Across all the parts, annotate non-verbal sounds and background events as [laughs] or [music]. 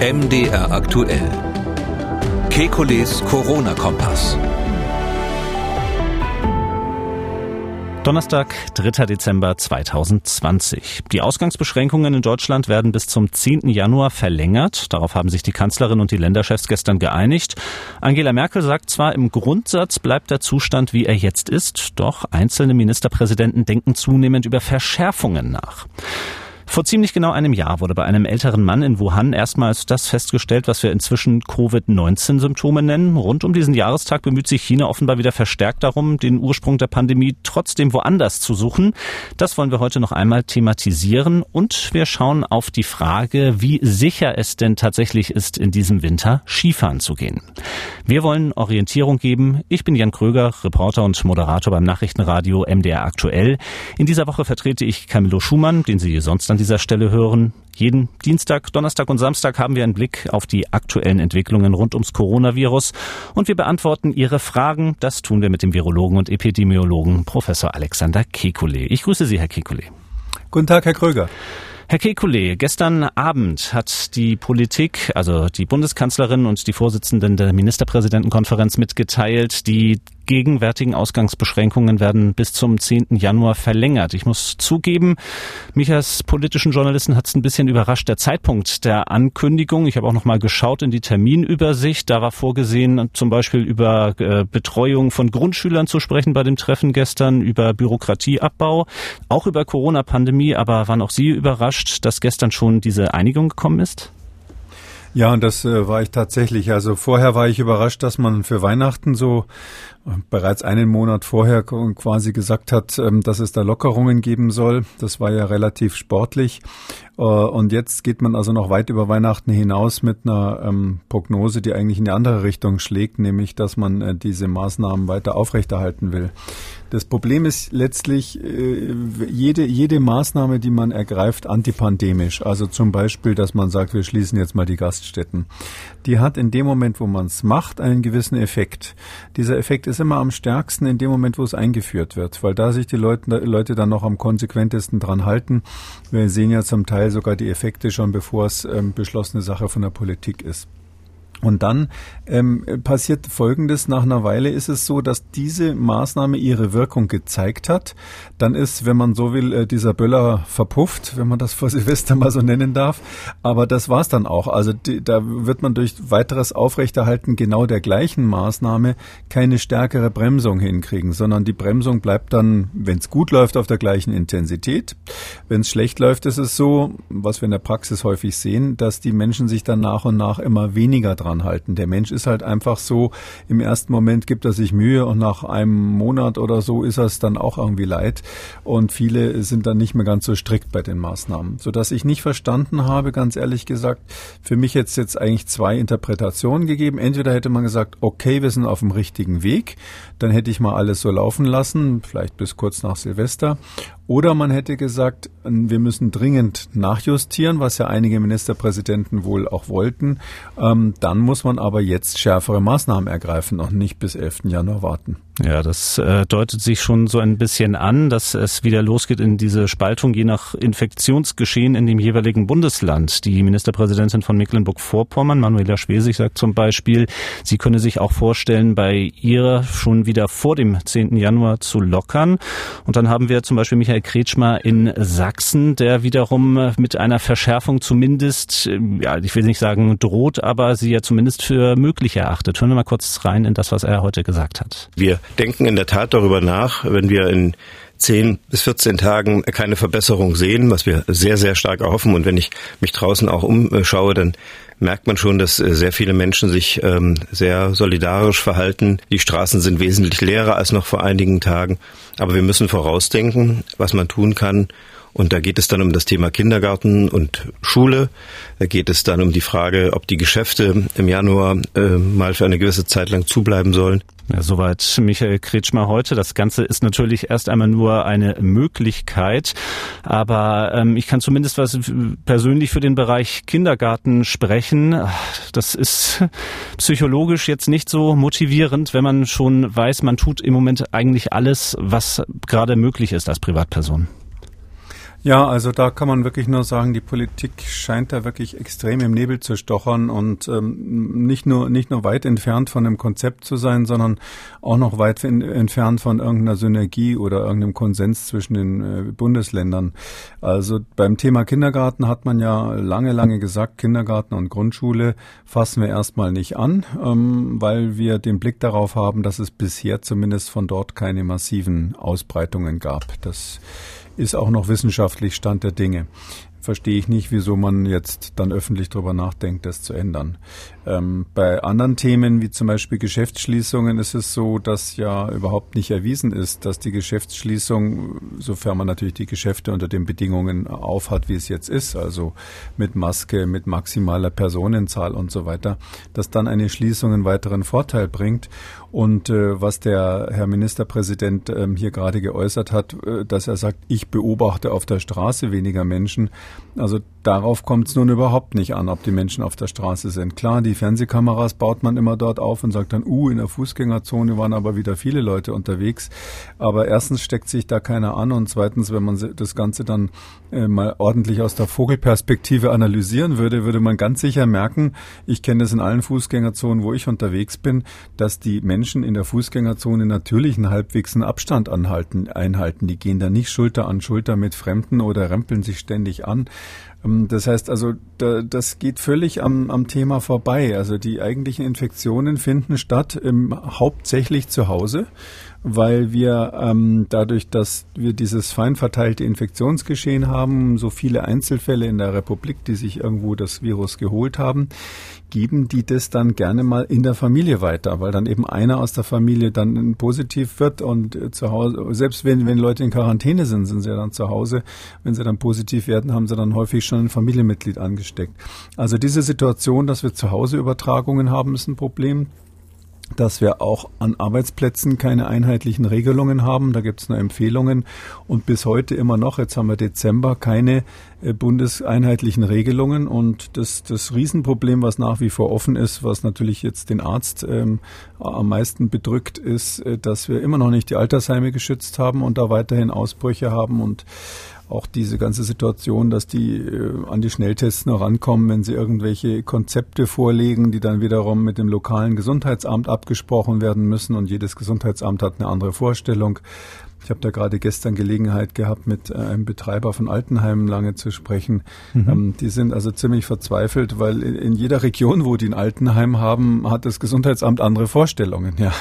MDR aktuell. Kekules Corona-Kompass. Donnerstag, 3. Dezember 2020. Die Ausgangsbeschränkungen in Deutschland werden bis zum 10. Januar verlängert. Darauf haben sich die Kanzlerin und die Länderchefs gestern geeinigt. Angela Merkel sagt zwar, im Grundsatz bleibt der Zustand, wie er jetzt ist, doch einzelne Ministerpräsidenten denken zunehmend über Verschärfungen nach. Vor ziemlich genau einem Jahr wurde bei einem älteren Mann in Wuhan erstmals das festgestellt, was wir inzwischen Covid-19-Symptome nennen. Rund um diesen Jahrestag bemüht sich China offenbar wieder verstärkt darum, den Ursprung der Pandemie trotzdem woanders zu suchen. Das wollen wir heute noch einmal thematisieren und wir schauen auf die Frage, wie sicher es denn tatsächlich ist, in diesem Winter Skifahren zu gehen. Wir wollen Orientierung geben. Ich bin Jan Kröger, Reporter und Moderator beim Nachrichtenradio MDR Aktuell. In dieser Woche vertrete ich Camillo Schumann, den Sie sonst an dieser Stelle hören. Jeden Dienstag, Donnerstag und Samstag haben wir einen Blick auf die aktuellen Entwicklungen rund ums Coronavirus und wir beantworten Ihre Fragen. Das tun wir mit dem Virologen und Epidemiologen Professor Alexander Kekulé. Ich grüße Sie, Herr Kekulé. Guten Tag, Herr Kröger. Herr Kekulé, gestern Abend hat die Politik, also die Bundeskanzlerin und die Vorsitzenden der Ministerpräsidentenkonferenz mitgeteilt, die gegenwärtigen Ausgangsbeschränkungen werden bis zum 10. Januar verlängert. Ich muss zugeben, mich als politischen Journalisten hat es ein bisschen überrascht, der Zeitpunkt der Ankündigung. Ich habe auch noch mal geschaut in die Terminübersicht. Da war vorgesehen, zum Beispiel über äh, Betreuung von Grundschülern zu sprechen bei dem Treffen gestern, über Bürokratieabbau, auch über Corona-Pandemie. Aber waren auch Sie überrascht, dass gestern schon diese Einigung gekommen ist? Ja, und das äh, war ich tatsächlich. Also vorher war ich überrascht, dass man für Weihnachten so bereits einen Monat vorher quasi gesagt hat, ähm, dass es da Lockerungen geben soll. Das war ja relativ sportlich. Äh, und jetzt geht man also noch weit über Weihnachten hinaus mit einer ähm, Prognose, die eigentlich in die andere Richtung schlägt, nämlich dass man äh, diese Maßnahmen weiter aufrechterhalten will. Das Problem ist letztlich äh, jede, jede Maßnahme, die man ergreift, antipandemisch. Also zum Beispiel, dass man sagt, wir schließen jetzt mal die Gaststätten. Die hat in dem Moment, wo man es macht, einen gewissen Effekt. Dieser Effekt ist immer am stärksten in dem Moment, wo es eingeführt wird, weil da sich die Leute, Leute dann noch am konsequentesten dran halten. Wir sehen ja zum Teil sogar die Effekte schon, bevor es ähm, beschlossene Sache von der Politik ist. Und dann ähm, passiert Folgendes. Nach einer Weile ist es so, dass diese Maßnahme ihre Wirkung gezeigt hat. Dann ist, wenn man so will, äh, dieser Böller verpufft, wenn man das vor [laughs] Silvester mal so nennen darf. Aber das war's dann auch. Also die, da wird man durch weiteres Aufrechterhalten genau der gleichen Maßnahme keine stärkere Bremsung hinkriegen, sondern die Bremsung bleibt dann, wenn es gut läuft, auf der gleichen Intensität. Wenn es schlecht läuft, ist es so, was wir in der Praxis häufig sehen, dass die Menschen sich dann nach und nach immer weniger dran dran halten. Der Mensch ist halt einfach so, im ersten Moment gibt er sich Mühe und nach einem Monat oder so ist er es dann auch irgendwie leid. Und viele sind dann nicht mehr ganz so strikt bei den Maßnahmen. Sodass ich nicht verstanden habe, ganz ehrlich gesagt, für mich jetzt jetzt eigentlich zwei Interpretationen gegeben. Entweder hätte man gesagt, okay, wir sind auf dem richtigen Weg, dann hätte ich mal alles so laufen lassen, vielleicht bis kurz nach Silvester. Oder man hätte gesagt, wir müssen dringend nachjustieren, was ja einige Ministerpräsidenten wohl auch wollten. Ähm, dann muss man aber jetzt schärfere Maßnahmen ergreifen und nicht bis 11. Januar warten. Ja, das äh, deutet sich schon so ein bisschen an, dass es wieder losgeht in diese Spaltung je nach Infektionsgeschehen in dem jeweiligen Bundesland. Die Ministerpräsidentin von Mecklenburg-Vorpommern, Manuela Schwesig, sagt zum Beispiel, sie könne sich auch vorstellen, bei ihr schon wieder vor dem 10. Januar zu lockern. Und dann haben wir zum Beispiel Michael Kretschmer in Sachsen, der wiederum mit einer Verschärfung zumindest, äh, ja, ich will nicht sagen droht, aber sie ja zumindest für möglich erachtet. Hören wir mal kurz rein in das, was er heute gesagt hat. Wir denken in der Tat darüber nach, wenn wir in 10 bis 14 Tagen keine Verbesserung sehen, was wir sehr, sehr stark erhoffen. Und wenn ich mich draußen auch umschaue, dann merkt man schon, dass äh, sehr viele Menschen sich ähm, sehr solidarisch verhalten. Die Straßen sind wesentlich leerer als noch vor einigen Tagen. Aber wir müssen vorausdenken, was man tun kann, und da geht es dann um das Thema Kindergarten und Schule. Da geht es dann um die Frage, ob die Geschäfte im Januar äh, mal für eine gewisse Zeit lang zubleiben sollen. Ja, soweit Michael Kretschmer heute. Das Ganze ist natürlich erst einmal nur eine Möglichkeit, aber ähm, ich kann zumindest was persönlich für den Bereich Kindergarten sprechen. Das ist psychologisch jetzt nicht so motivierend, wenn man schon weiß, man tut im Moment eigentlich alles, was gerade möglich ist als Privatperson. Ja, also da kann man wirklich nur sagen, die Politik scheint da wirklich extrem im Nebel zu stochern und ähm, nicht nur nicht nur weit entfernt von einem Konzept zu sein, sondern auch noch weit in, entfernt von irgendeiner Synergie oder irgendeinem Konsens zwischen den äh, Bundesländern. Also beim Thema Kindergarten hat man ja lange, lange gesagt, Kindergarten und Grundschule fassen wir erstmal nicht an, ähm, weil wir den Blick darauf haben, dass es bisher zumindest von dort keine massiven Ausbreitungen gab. Das ist auch noch wissenschaftlich Stand der Dinge. Verstehe ich nicht, wieso man jetzt dann öffentlich darüber nachdenkt, das zu ändern. Ähm, bei anderen Themen, wie zum Beispiel Geschäftsschließungen, ist es so, dass ja überhaupt nicht erwiesen ist, dass die Geschäftsschließung, sofern man natürlich die Geschäfte unter den Bedingungen aufhat, wie es jetzt ist, also mit Maske, mit maximaler Personenzahl und so weiter, dass dann eine Schließung einen weiteren Vorteil bringt. Und äh, was der Herr Ministerpräsident ähm, hier gerade geäußert hat, äh, dass er sagt, ich beobachte auf der Straße weniger Menschen. Also darauf kommt es nun überhaupt nicht an, ob die Menschen auf der Straße sind. Klar, die Fernsehkameras baut man immer dort auf und sagt dann, uh, in der Fußgängerzone waren aber wieder viele Leute unterwegs. Aber erstens steckt sich da keiner an und zweitens, wenn man das Ganze dann äh, mal ordentlich aus der Vogelperspektive analysieren würde, würde man ganz sicher merken, ich kenne das in allen Fußgängerzonen, wo ich unterwegs bin, dass die Menschen Menschen in der Fußgängerzone natürlich einen halbwegs Abstand anhalten, einhalten. Die gehen da nicht Schulter an Schulter mit Fremden oder rempeln sich ständig an. Ähm, das heißt also, das geht völlig am, am Thema vorbei. Also die eigentlichen Infektionen finden statt ähm, hauptsächlich zu Hause weil wir ähm, dadurch, dass wir dieses fein verteilte Infektionsgeschehen haben, so viele Einzelfälle in der Republik, die sich irgendwo das Virus geholt haben, geben die das dann gerne mal in der Familie weiter, weil dann eben einer aus der Familie dann positiv wird und äh, zu Hause, selbst wenn, wenn Leute in Quarantäne sind, sind sie dann zu Hause. Wenn sie dann positiv werden, haben sie dann häufig schon ein Familienmitglied angesteckt. Also diese Situation, dass wir zu Hause Übertragungen haben, ist ein Problem dass wir auch an Arbeitsplätzen keine einheitlichen Regelungen haben. Da gibt es nur Empfehlungen und bis heute immer noch, jetzt haben wir Dezember, keine äh, bundeseinheitlichen Regelungen. Und das, das Riesenproblem, was nach wie vor offen ist, was natürlich jetzt den Arzt ähm, am meisten bedrückt, ist, äh, dass wir immer noch nicht die Altersheime geschützt haben und da weiterhin Ausbrüche haben und auch diese ganze Situation, dass die äh, an die Schnelltests noch rankommen, wenn sie irgendwelche Konzepte vorlegen, die dann wiederum mit dem lokalen Gesundheitsamt abgesprochen werden müssen und jedes Gesundheitsamt hat eine andere Vorstellung. Ich habe da gerade gestern Gelegenheit gehabt, mit äh, einem Betreiber von Altenheimen lange zu sprechen. Mhm. Ähm, die sind also ziemlich verzweifelt, weil in jeder Region, wo die ein Altenheim haben, hat das Gesundheitsamt andere Vorstellungen. Ja,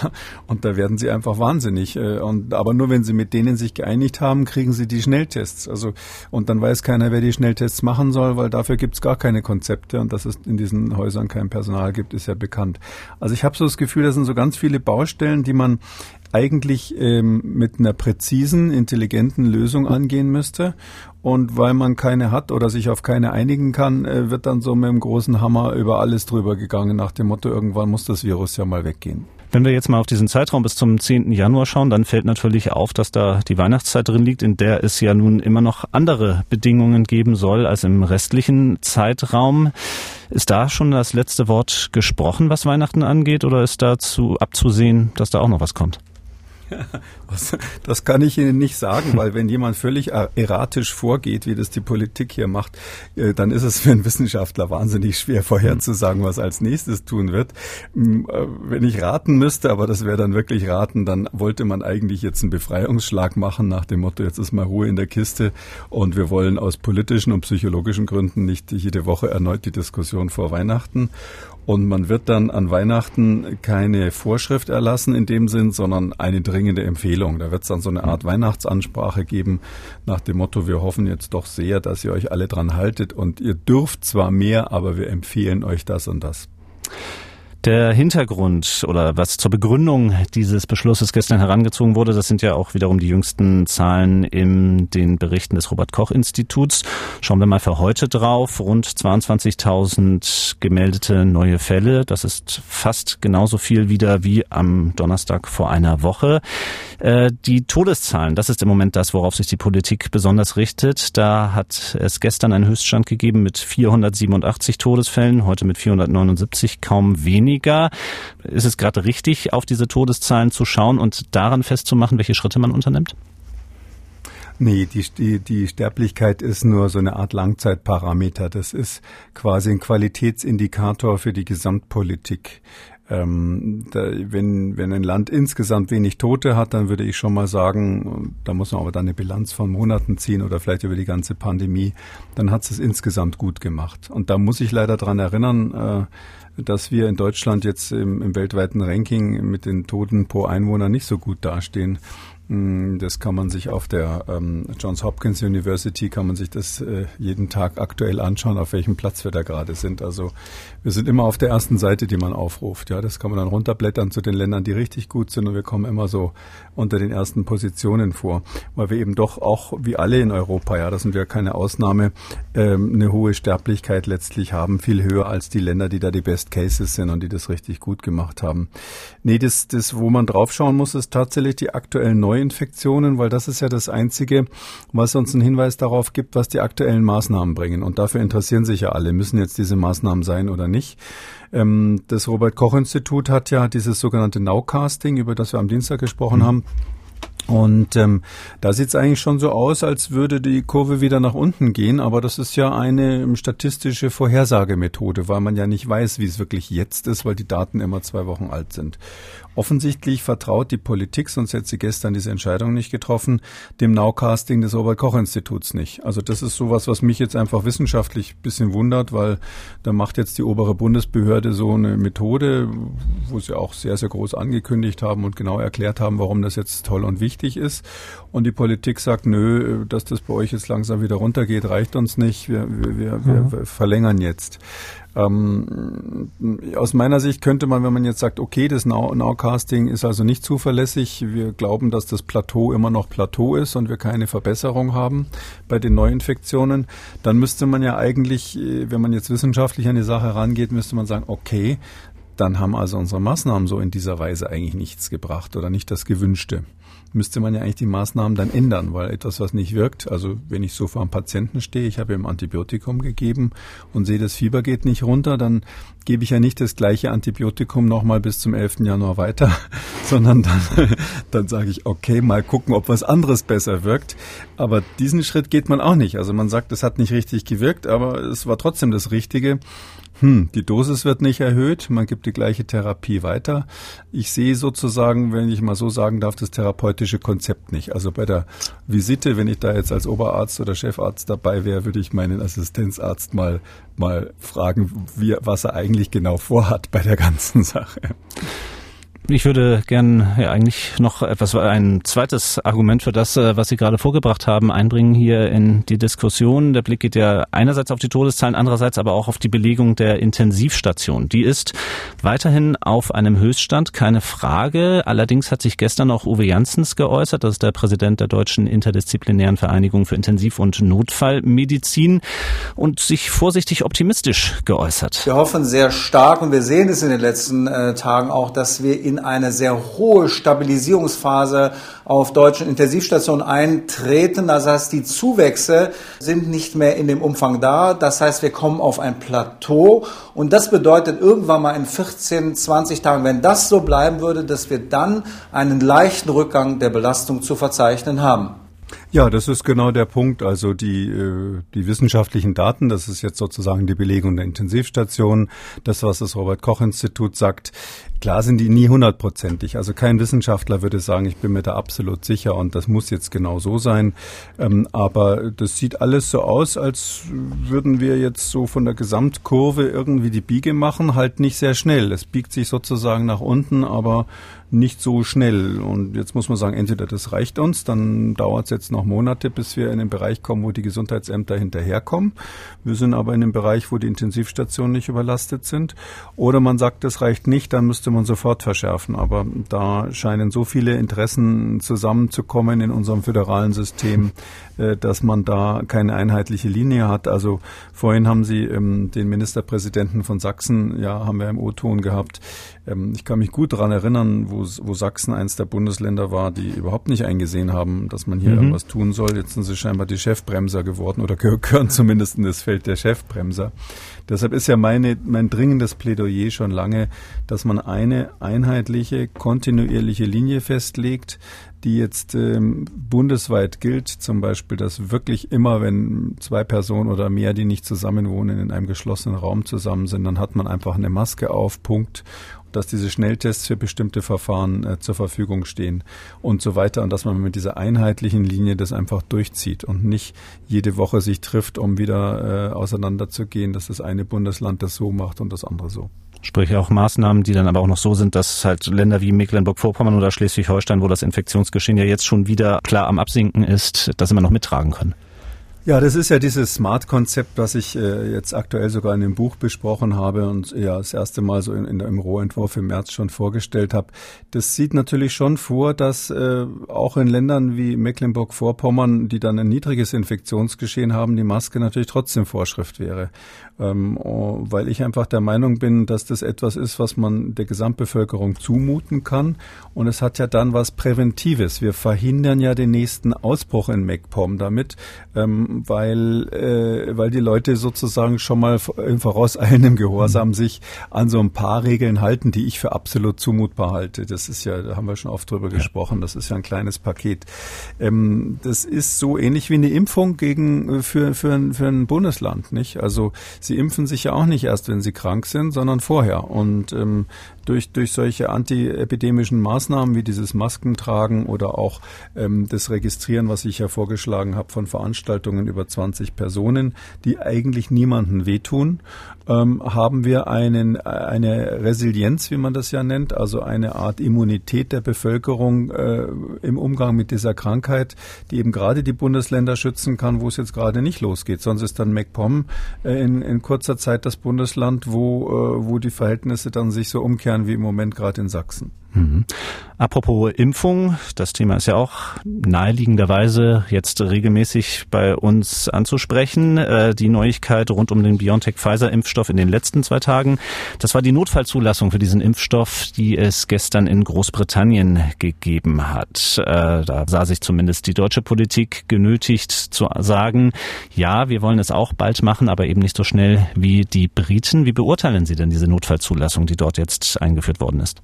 und da werden sie einfach wahnsinnig. Äh, und aber nur wenn sie mit denen sich geeinigt haben, kriegen sie die Schnelltests. Also und dann weiß keiner, wer die Schnelltests machen soll, weil dafür gibt es gar keine Konzepte und dass es in diesen Häusern kein Personal gibt, ist ja bekannt. Also ich habe so das Gefühl, das sind so ganz viele Baustellen, die man eigentlich ähm, mit einer präzisen, intelligenten Lösung angehen müsste. Und weil man keine hat oder sich auf keine einigen kann, äh, wird dann so mit dem großen Hammer über alles drüber gegangen, nach dem Motto, irgendwann muss das Virus ja mal weggehen. Wenn wir jetzt mal auf diesen Zeitraum bis zum 10. Januar schauen, dann fällt natürlich auf, dass da die Weihnachtszeit drin liegt, in der es ja nun immer noch andere Bedingungen geben soll als im restlichen Zeitraum. Ist da schon das letzte Wort gesprochen, was Weihnachten angeht, oder ist dazu abzusehen, dass da auch noch was kommt? [laughs] Das kann ich Ihnen nicht sagen, weil wenn jemand völlig erratisch vorgeht, wie das die Politik hier macht, äh, dann ist es für einen Wissenschaftler wahnsinnig schwer vorherzusagen, was als nächstes tun wird. Äh, wenn ich raten müsste, aber das wäre dann wirklich raten, dann wollte man eigentlich jetzt einen Befreiungsschlag machen nach dem Motto, jetzt ist mal Ruhe in der Kiste und wir wollen aus politischen und psychologischen Gründen nicht jede Woche erneut die Diskussion vor Weihnachten. Und man wird dann an Weihnachten keine Vorschrift erlassen in dem Sinn, sondern eine dringende Empfehlung. Da wird es dann so eine Art Weihnachtsansprache geben nach dem Motto, wir hoffen jetzt doch sehr, dass ihr euch alle dran haltet und ihr dürft zwar mehr, aber wir empfehlen euch das und das. Der Hintergrund oder was zur Begründung dieses Beschlusses gestern herangezogen wurde, das sind ja auch wiederum die jüngsten Zahlen in den Berichten des Robert Koch Instituts. Schauen wir mal für heute drauf. Rund 22.000 gemeldete neue Fälle. Das ist fast genauso viel wieder wie am Donnerstag vor einer Woche. Äh, die Todeszahlen, das ist im Moment das, worauf sich die Politik besonders richtet. Da hat es gestern einen Höchststand gegeben mit 487 Todesfällen, heute mit 479, kaum weniger weniger. Ist es gerade richtig, auf diese Todeszahlen zu schauen und daran festzumachen, welche Schritte man unternimmt? Nee, die, die, die Sterblichkeit ist nur so eine Art Langzeitparameter. Das ist quasi ein Qualitätsindikator für die Gesamtpolitik. Ähm, da, wenn, wenn ein Land insgesamt wenig Tote hat, dann würde ich schon mal sagen, da muss man aber dann eine Bilanz von Monaten ziehen oder vielleicht über die ganze Pandemie, dann hat es insgesamt gut gemacht. Und da muss ich leider dran erinnern, äh, dass wir in Deutschland jetzt im, im weltweiten Ranking mit den Toten pro Einwohner nicht so gut dastehen. Mm, das kann man sich auf der ähm, Johns Hopkins University kann man sich das äh, jeden Tag aktuell anschauen, auf welchem Platz wir da gerade sind. Also wir sind immer auf der ersten Seite, die man aufruft. Ja, das kann man dann runterblättern zu den Ländern, die richtig gut sind und wir kommen immer so unter den ersten Positionen vor, weil wir eben doch auch wie alle in Europa, ja, das sind wir keine Ausnahme, ähm, eine hohe Sterblichkeit letztlich haben, viel höher als die Länder, die da die Best Cases sind und die das richtig gut gemacht haben. Nee, das, das wo man draufschauen muss, ist tatsächlich die aktuellen neuen Neuinfektionen, weil das ist ja das Einzige, was uns einen Hinweis darauf gibt, was die aktuellen Maßnahmen bringen. Und dafür interessieren sich ja alle, müssen jetzt diese Maßnahmen sein oder nicht. Ähm, das Robert Koch Institut hat ja dieses sogenannte Nowcasting, über das wir am Dienstag gesprochen mhm. haben, und ähm, da sieht es eigentlich schon so aus, als würde die Kurve wieder nach unten gehen, aber das ist ja eine statistische Vorhersagemethode, weil man ja nicht weiß, wie es wirklich jetzt ist, weil die Daten immer zwei Wochen alt sind. Offensichtlich vertraut die Politik, sonst hätte sie gestern diese Entscheidung nicht getroffen, dem Nowcasting des Robert-Koch-Instituts nicht. Also das ist sowas, was mich jetzt einfach wissenschaftlich bisschen wundert, weil da macht jetzt die obere Bundesbehörde so eine Methode, wo sie auch sehr, sehr groß angekündigt haben und genau erklärt haben, warum das jetzt toll und wichtig ist. Und die Politik sagt, nö, dass das bei euch jetzt langsam wieder runtergeht, reicht uns nicht. Wir, wir, wir, mhm. wir verlängern jetzt. Ähm, aus meiner Sicht könnte man, wenn man jetzt sagt, okay, das Now Nowcasting ist also nicht zuverlässig, wir glauben, dass das Plateau immer noch Plateau ist und wir keine Verbesserung haben bei den Neuinfektionen, dann müsste man ja eigentlich, äh, wenn man jetzt wissenschaftlich an die Sache rangeht, müsste man sagen, okay, dann haben also unsere Maßnahmen so in dieser Weise eigentlich nichts gebracht oder nicht das Gewünschte müsste man ja eigentlich die Maßnahmen dann ändern, weil etwas, was nicht wirkt, also wenn ich so vor einem Patienten stehe, ich habe ihm Antibiotikum gegeben und sehe, das Fieber geht nicht runter, dann gebe ich ja nicht das gleiche Antibiotikum nochmal bis zum 11. Januar weiter, [laughs] sondern dann, [laughs] dann sage ich, okay, mal gucken, ob was anderes besser wirkt. Aber diesen Schritt geht man auch nicht. Also man sagt, es hat nicht richtig gewirkt, aber es war trotzdem das Richtige. Hm, die Dosis wird nicht erhöht, man gibt die gleiche Therapie weiter. Ich sehe sozusagen, wenn ich mal so sagen darf, das therapeutische Konzept nicht. Also bei der Visite, wenn ich da jetzt als Oberarzt oder Chefarzt dabei wäre, würde ich meinen Assistenzarzt mal mal fragen, wie, was er eigentlich genau vorhat bei der ganzen [laughs] Sache. Ich würde gern ja, eigentlich noch etwas, ein zweites Argument für das, äh, was Sie gerade vorgebracht haben, einbringen hier in die Diskussion. Der Blick geht ja einerseits auf die Todeszahlen, andererseits aber auch auf die Belegung der Intensivstation. Die ist weiterhin auf einem Höchststand, keine Frage. Allerdings hat sich gestern auch Uwe Janssens geäußert, das ist der Präsident der Deutschen Interdisziplinären Vereinigung für Intensiv- und Notfallmedizin und sich vorsichtig optimistisch geäußert. Wir hoffen sehr stark und wir sehen es in den letzten äh, Tagen auch, dass wir in eine sehr hohe Stabilisierungsphase auf deutschen Intensivstationen eintreten. Das heißt, die Zuwächse sind nicht mehr in dem Umfang da. Das heißt, wir kommen auf ein Plateau. Und das bedeutet irgendwann mal in 14, 20 Tagen, wenn das so bleiben würde, dass wir dann einen leichten Rückgang der Belastung zu verzeichnen haben. Ja, das ist genau der Punkt. Also die, äh, die wissenschaftlichen Daten, das ist jetzt sozusagen die Belegung der Intensivstationen, das, was das Robert-Koch-Institut sagt, klar sind die nie hundertprozentig. Also kein Wissenschaftler würde sagen, ich bin mir da absolut sicher und das muss jetzt genau so sein. Ähm, aber das sieht alles so aus, als würden wir jetzt so von der Gesamtkurve irgendwie die Biege machen, halt nicht sehr schnell. Es biegt sich sozusagen nach unten, aber nicht so schnell. Und jetzt muss man sagen, entweder das reicht uns, dann dauert es jetzt noch Monate, bis wir in den Bereich kommen, wo die Gesundheitsämter hinterherkommen. Wir sind aber in dem Bereich, wo die Intensivstationen nicht überlastet sind. Oder man sagt, das reicht nicht, dann müsste man sofort verschärfen. Aber da scheinen so viele Interessen zusammenzukommen in unserem föderalen System, dass man da keine einheitliche Linie hat. Also vorhin haben Sie ähm, den Ministerpräsidenten von Sachsen, ja, haben wir im O-Ton gehabt. Ähm, ich kann mich gut daran erinnern, wo, wo Sachsen eins der Bundesländer war, die überhaupt nicht eingesehen haben, dass man hier mhm. irgendwas tun soll. Jetzt sind sie scheinbar die Chefbremser geworden oder gehören zumindest in das Feld der Chefbremser. Deshalb ist ja meine, mein dringendes Plädoyer schon lange, dass man eine einheitliche, kontinuierliche Linie festlegt, die jetzt ähm, bundesweit gilt, zum Beispiel, dass wirklich immer, wenn zwei Personen oder mehr, die nicht zusammenwohnen, in einem geschlossenen Raum zusammen sind, dann hat man einfach eine Maske auf, Punkt dass diese Schnelltests für bestimmte Verfahren äh, zur Verfügung stehen und so weiter und dass man mit dieser einheitlichen Linie das einfach durchzieht und nicht jede Woche sich trifft, um wieder äh, auseinanderzugehen, dass das eine Bundesland das so macht und das andere so. Sprich auch Maßnahmen, die dann aber auch noch so sind, dass halt Länder wie Mecklenburg-Vorpommern oder Schleswig-Holstein, wo das Infektionsgeschehen ja jetzt schon wieder klar am Absinken ist, das immer noch mittragen können. Ja, das ist ja dieses Smart-Konzept, was ich äh, jetzt aktuell sogar in dem Buch besprochen habe und ja das erste Mal so in, in, im Rohentwurf im März schon vorgestellt habe. Das sieht natürlich schon vor, dass äh, auch in Ländern wie Mecklenburg-Vorpommern, die dann ein niedriges Infektionsgeschehen haben, die Maske natürlich trotzdem Vorschrift wäre. Ähm, weil ich einfach der Meinung bin, dass das etwas ist, was man der Gesamtbevölkerung zumuten kann. Und es hat ja dann was Präventives. Wir verhindern ja den nächsten Ausbruch in MacPom damit. Ähm, weil, äh, weil die Leute sozusagen schon mal im vorauseilendem [laughs] Gehorsam mhm. sich an so ein paar Regeln halten, die ich für absolut zumutbar halte. Das ist ja, da haben wir schon oft drüber ja. gesprochen, das ist ja ein kleines Paket. Ähm, das ist so ähnlich wie eine Impfung gegen, äh, für, für, für ein Bundesland, nicht? Also sie impfen sich ja auch nicht erst, wenn sie krank sind, sondern vorher. Und ähm, durch, durch solche antiepidemischen Maßnahmen wie dieses Maskentragen oder auch ähm, das Registrieren, was ich ja vorgeschlagen habe von Veranstaltungen über 20 Personen, die eigentlich niemanden wehtun, ähm, haben wir einen, eine Resilienz, wie man das ja nennt, also eine Art Immunität der Bevölkerung äh, im Umgang mit dieser Krankheit, die eben gerade die Bundesländer schützen kann, wo es jetzt gerade nicht losgeht. Sonst ist dann MacPom äh, in, in kurzer Zeit das Bundesland, wo, äh, wo die Verhältnisse dann sich so umkehren wie im Moment gerade in Sachsen. Mhm. Apropos Impfung, das Thema ist ja auch naheliegenderweise jetzt regelmäßig bei uns anzusprechen. Äh, die Neuigkeit rund um den BioNTech-Pfizer-Impfstoff in den letzten zwei Tagen, das war die Notfallzulassung für diesen Impfstoff, die es gestern in Großbritannien gegeben hat. Äh, da sah sich zumindest die deutsche Politik genötigt zu sagen, ja, wir wollen es auch bald machen, aber eben nicht so schnell wie die Briten. Wie beurteilen Sie denn diese Notfallzulassung, die dort jetzt eingeführt worden ist?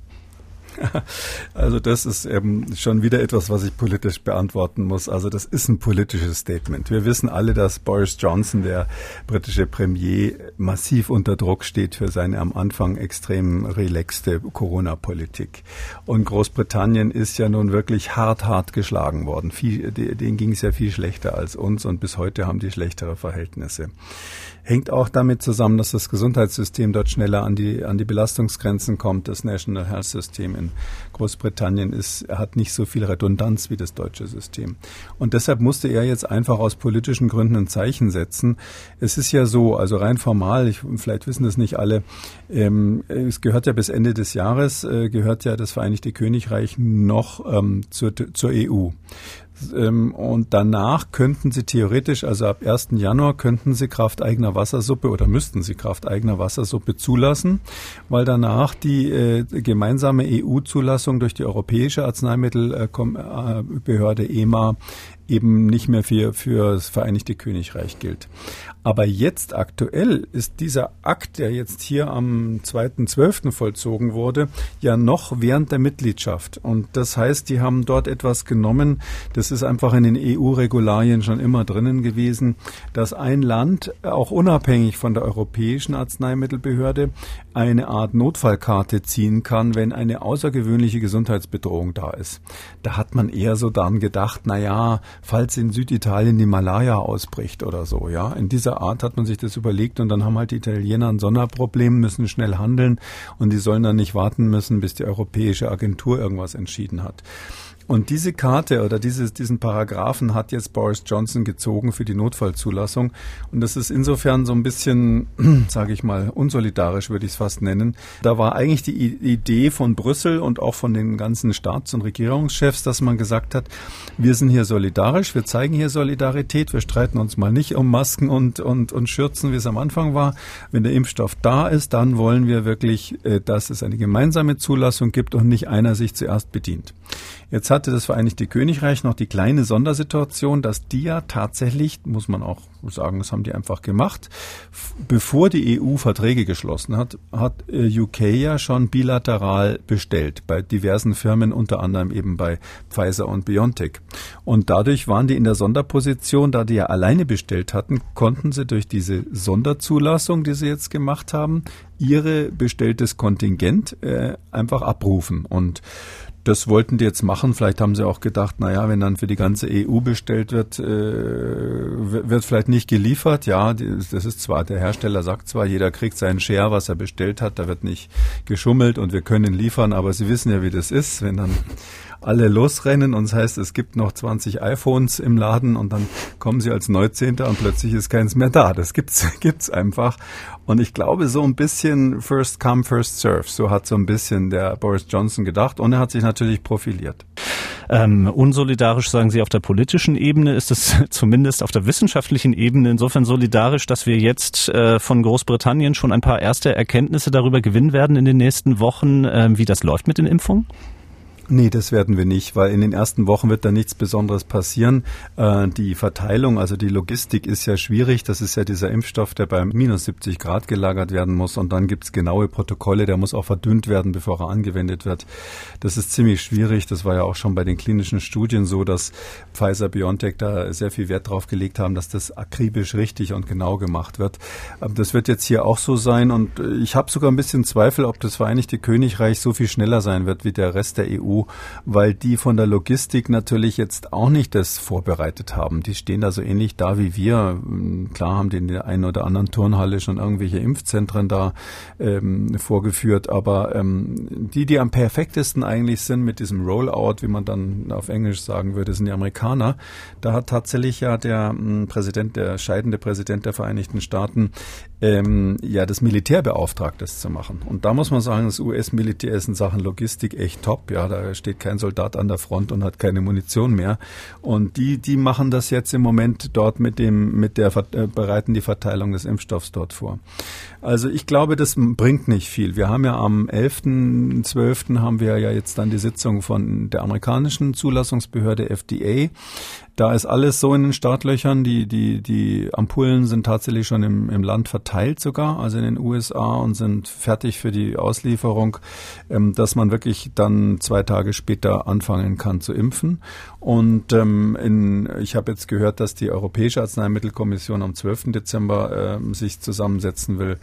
[laughs] Also das ist eben schon wieder etwas, was ich politisch beantworten muss. Also das ist ein politisches Statement. Wir wissen alle, dass Boris Johnson, der britische Premier, massiv unter Druck steht für seine am Anfang extrem relaxte Corona-Politik. Und Großbritannien ist ja nun wirklich hart, hart geschlagen worden. Viel, denen ging es ja viel schlechter als uns und bis heute haben die schlechtere Verhältnisse hängt auch damit zusammen, dass das Gesundheitssystem dort schneller an die, an die Belastungsgrenzen kommt. Das National Health System in Großbritannien ist, hat nicht so viel Redundanz wie das deutsche System. Und deshalb musste er jetzt einfach aus politischen Gründen ein Zeichen setzen. Es ist ja so, also rein formal, ich, vielleicht wissen das nicht alle, ähm, es gehört ja bis Ende des Jahres, äh, gehört ja das Vereinigte Königreich noch ähm, zur, zur EU. Ähm, und danach könnten Sie theoretisch, also ab 1. Januar, könnten Sie Kraft eigener Wassersuppe oder müssten Sie Kraft eigener Wassersuppe zulassen, weil danach die äh, gemeinsame EU-Zulassung durch die Europäische Arzneimittelbehörde EMA eben nicht mehr für, für das Vereinigte Königreich gilt. Aber jetzt aktuell ist dieser Akt, der jetzt hier am 2.12. vollzogen wurde, ja noch während der Mitgliedschaft. Und das heißt, die haben dort etwas genommen, das ist einfach in den EU-Regularien schon immer drinnen gewesen, dass ein Land auch unabhängig von der Europäischen Arzneimittelbehörde eine Art Notfallkarte ziehen kann, wenn eine außergewöhnliche Gesundheitsbedrohung da ist. Da hat man eher so dann gedacht, na ja, falls in Süditalien die Malaria ausbricht oder so, ja. In dieser Art hat man sich das überlegt und dann haben halt die Italiener ein Sonderproblem, müssen schnell handeln und die sollen dann nicht warten müssen, bis die Europäische Agentur irgendwas entschieden hat. Und diese Karte oder dieses, diesen Paragraphen hat jetzt Boris Johnson gezogen für die Notfallzulassung. Und das ist insofern so ein bisschen, [clears throat] sage ich mal, unsolidarisch, würde ich es fast nennen. Da war eigentlich die Idee von Brüssel und auch von den ganzen Staats- und Regierungschefs, dass man gesagt hat, wir sind hier solidarisch, wir zeigen hier Solidarität, wir streiten uns mal nicht um Masken und, und, und Schürzen, wie es am Anfang war. Wenn der Impfstoff da ist, dann wollen wir wirklich, äh, dass es eine gemeinsame Zulassung gibt und nicht einer sich zuerst bedient. Jetzt hatte das Vereinigte Königreich noch die kleine Sondersituation, dass die ja tatsächlich, muss man auch sagen, das haben die einfach gemacht, bevor die EU Verträge geschlossen hat, hat äh, UK ja schon bilateral bestellt bei diversen Firmen, unter anderem eben bei Pfizer und BioNTech. Und dadurch waren die in der Sonderposition, da die ja alleine bestellt hatten, konnten sie durch diese Sonderzulassung, die sie jetzt gemacht haben, ihre bestelltes Kontingent äh, einfach abrufen. Und das wollten die jetzt machen. Vielleicht haben sie auch gedacht, na ja, wenn dann für die ganze EU bestellt wird, äh, wird vielleicht nicht geliefert. Ja, das ist zwar, der Hersteller sagt zwar, jeder kriegt seinen Share, was er bestellt hat, da wird nicht geschummelt und wir können liefern, aber Sie wissen ja, wie das ist, wenn dann alle losrennen und das heißt, es gibt noch 20 iPhones im Laden und dann kommen sie als Neuzehnter und plötzlich ist keins mehr da. Das gibt's, [laughs] gibt's einfach. Und ich glaube, so ein bisschen First Come, First Serve. So hat so ein bisschen der Boris Johnson gedacht und er hat sich natürlich profiliert. Ähm, unsolidarisch sagen Sie auf der politischen Ebene, ist es [laughs] zumindest auf der wissenschaftlichen Ebene insofern solidarisch, dass wir jetzt äh, von Großbritannien schon ein paar erste Erkenntnisse darüber gewinnen werden in den nächsten Wochen, äh, wie das läuft mit den Impfungen? Nee, das werden wir nicht, weil in den ersten Wochen wird da nichts Besonderes passieren. Äh, die Verteilung, also die Logistik ist ja schwierig. Das ist ja dieser Impfstoff, der bei minus 70 Grad gelagert werden muss. Und dann gibt's genaue Protokolle, der muss auch verdünnt werden, bevor er angewendet wird. Das ist ziemlich schwierig. Das war ja auch schon bei den klinischen Studien so, dass Pfizer BioNTech da sehr viel Wert drauf gelegt haben, dass das akribisch richtig und genau gemacht wird. Aber das wird jetzt hier auch so sein. Und ich habe sogar ein bisschen Zweifel, ob das Vereinigte Königreich so viel schneller sein wird wie der Rest der EU weil die von der Logistik natürlich jetzt auch nicht das vorbereitet haben. Die stehen da so ähnlich da wie wir. Klar haben die in der einen oder anderen Turnhalle schon irgendwelche Impfzentren da ähm, vorgeführt, aber ähm, die, die am perfektesten eigentlich sind mit diesem Rollout, wie man dann auf Englisch sagen würde, sind die Amerikaner. Da hat tatsächlich ja der ähm, Präsident, der scheidende Präsident der Vereinigten Staaten, ähm, ja das Militär beauftragt, das zu machen. Und da muss man sagen, das US-Militär ist in Sachen Logistik echt top. Ja, da steht kein Soldat an der Front und hat keine Munition mehr. Und die, die machen das jetzt im Moment dort mit dem, mit der, äh, bereiten die Verteilung des Impfstoffs dort vor. Also ich glaube, das bringt nicht viel. Wir haben ja am 11.12. haben wir ja jetzt dann die Sitzung von der amerikanischen Zulassungsbehörde FDA. Da ist alles so in den Startlöchern. Die, die, die Ampullen sind tatsächlich schon im, im Land verteilt sogar, also in den USA und sind fertig für die Auslieferung, ähm, dass man wirklich dann zwei Tage später anfangen kann zu impfen. Und ähm, in, ich habe jetzt gehört, dass die Europäische Arzneimittelkommission am 12. Dezember äh, sich zusammensetzen will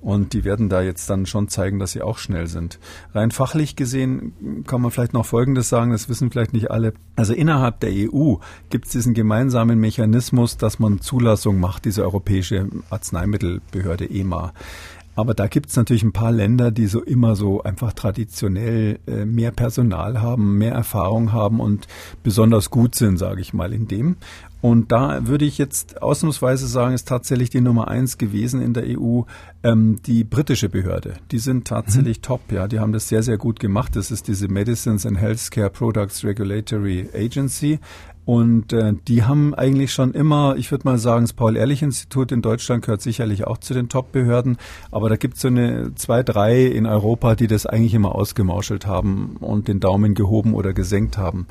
und die werden da jetzt dann schon zeigen, dass sie auch schnell sind. Rein fachlich gesehen kann man vielleicht noch Folgendes sagen, das wissen vielleicht nicht alle. Also innerhalb der EU gibt es diesen gemeinsamen Mechanismus, dass man Zulassung macht, diese Europäische Arzneimittelbehörde EMA. Aber da gibt es natürlich ein paar Länder, die so immer so einfach traditionell äh, mehr Personal haben, mehr Erfahrung haben und besonders gut sind, sage ich mal, in dem. Und da würde ich jetzt ausnahmsweise sagen, ist tatsächlich die Nummer eins gewesen in der EU ähm, die britische Behörde. Die sind tatsächlich mhm. top, ja. Die haben das sehr, sehr gut gemacht. Das ist diese Medicines and Healthcare Products Regulatory Agency. Und äh, die haben eigentlich schon immer, ich würde mal sagen, das Paul-Ehrlich-Institut in Deutschland gehört sicherlich auch zu den Top-Behörden, aber da gibt es so eine zwei, drei in Europa, die das eigentlich immer ausgemauschelt haben und den Daumen gehoben oder gesenkt haben.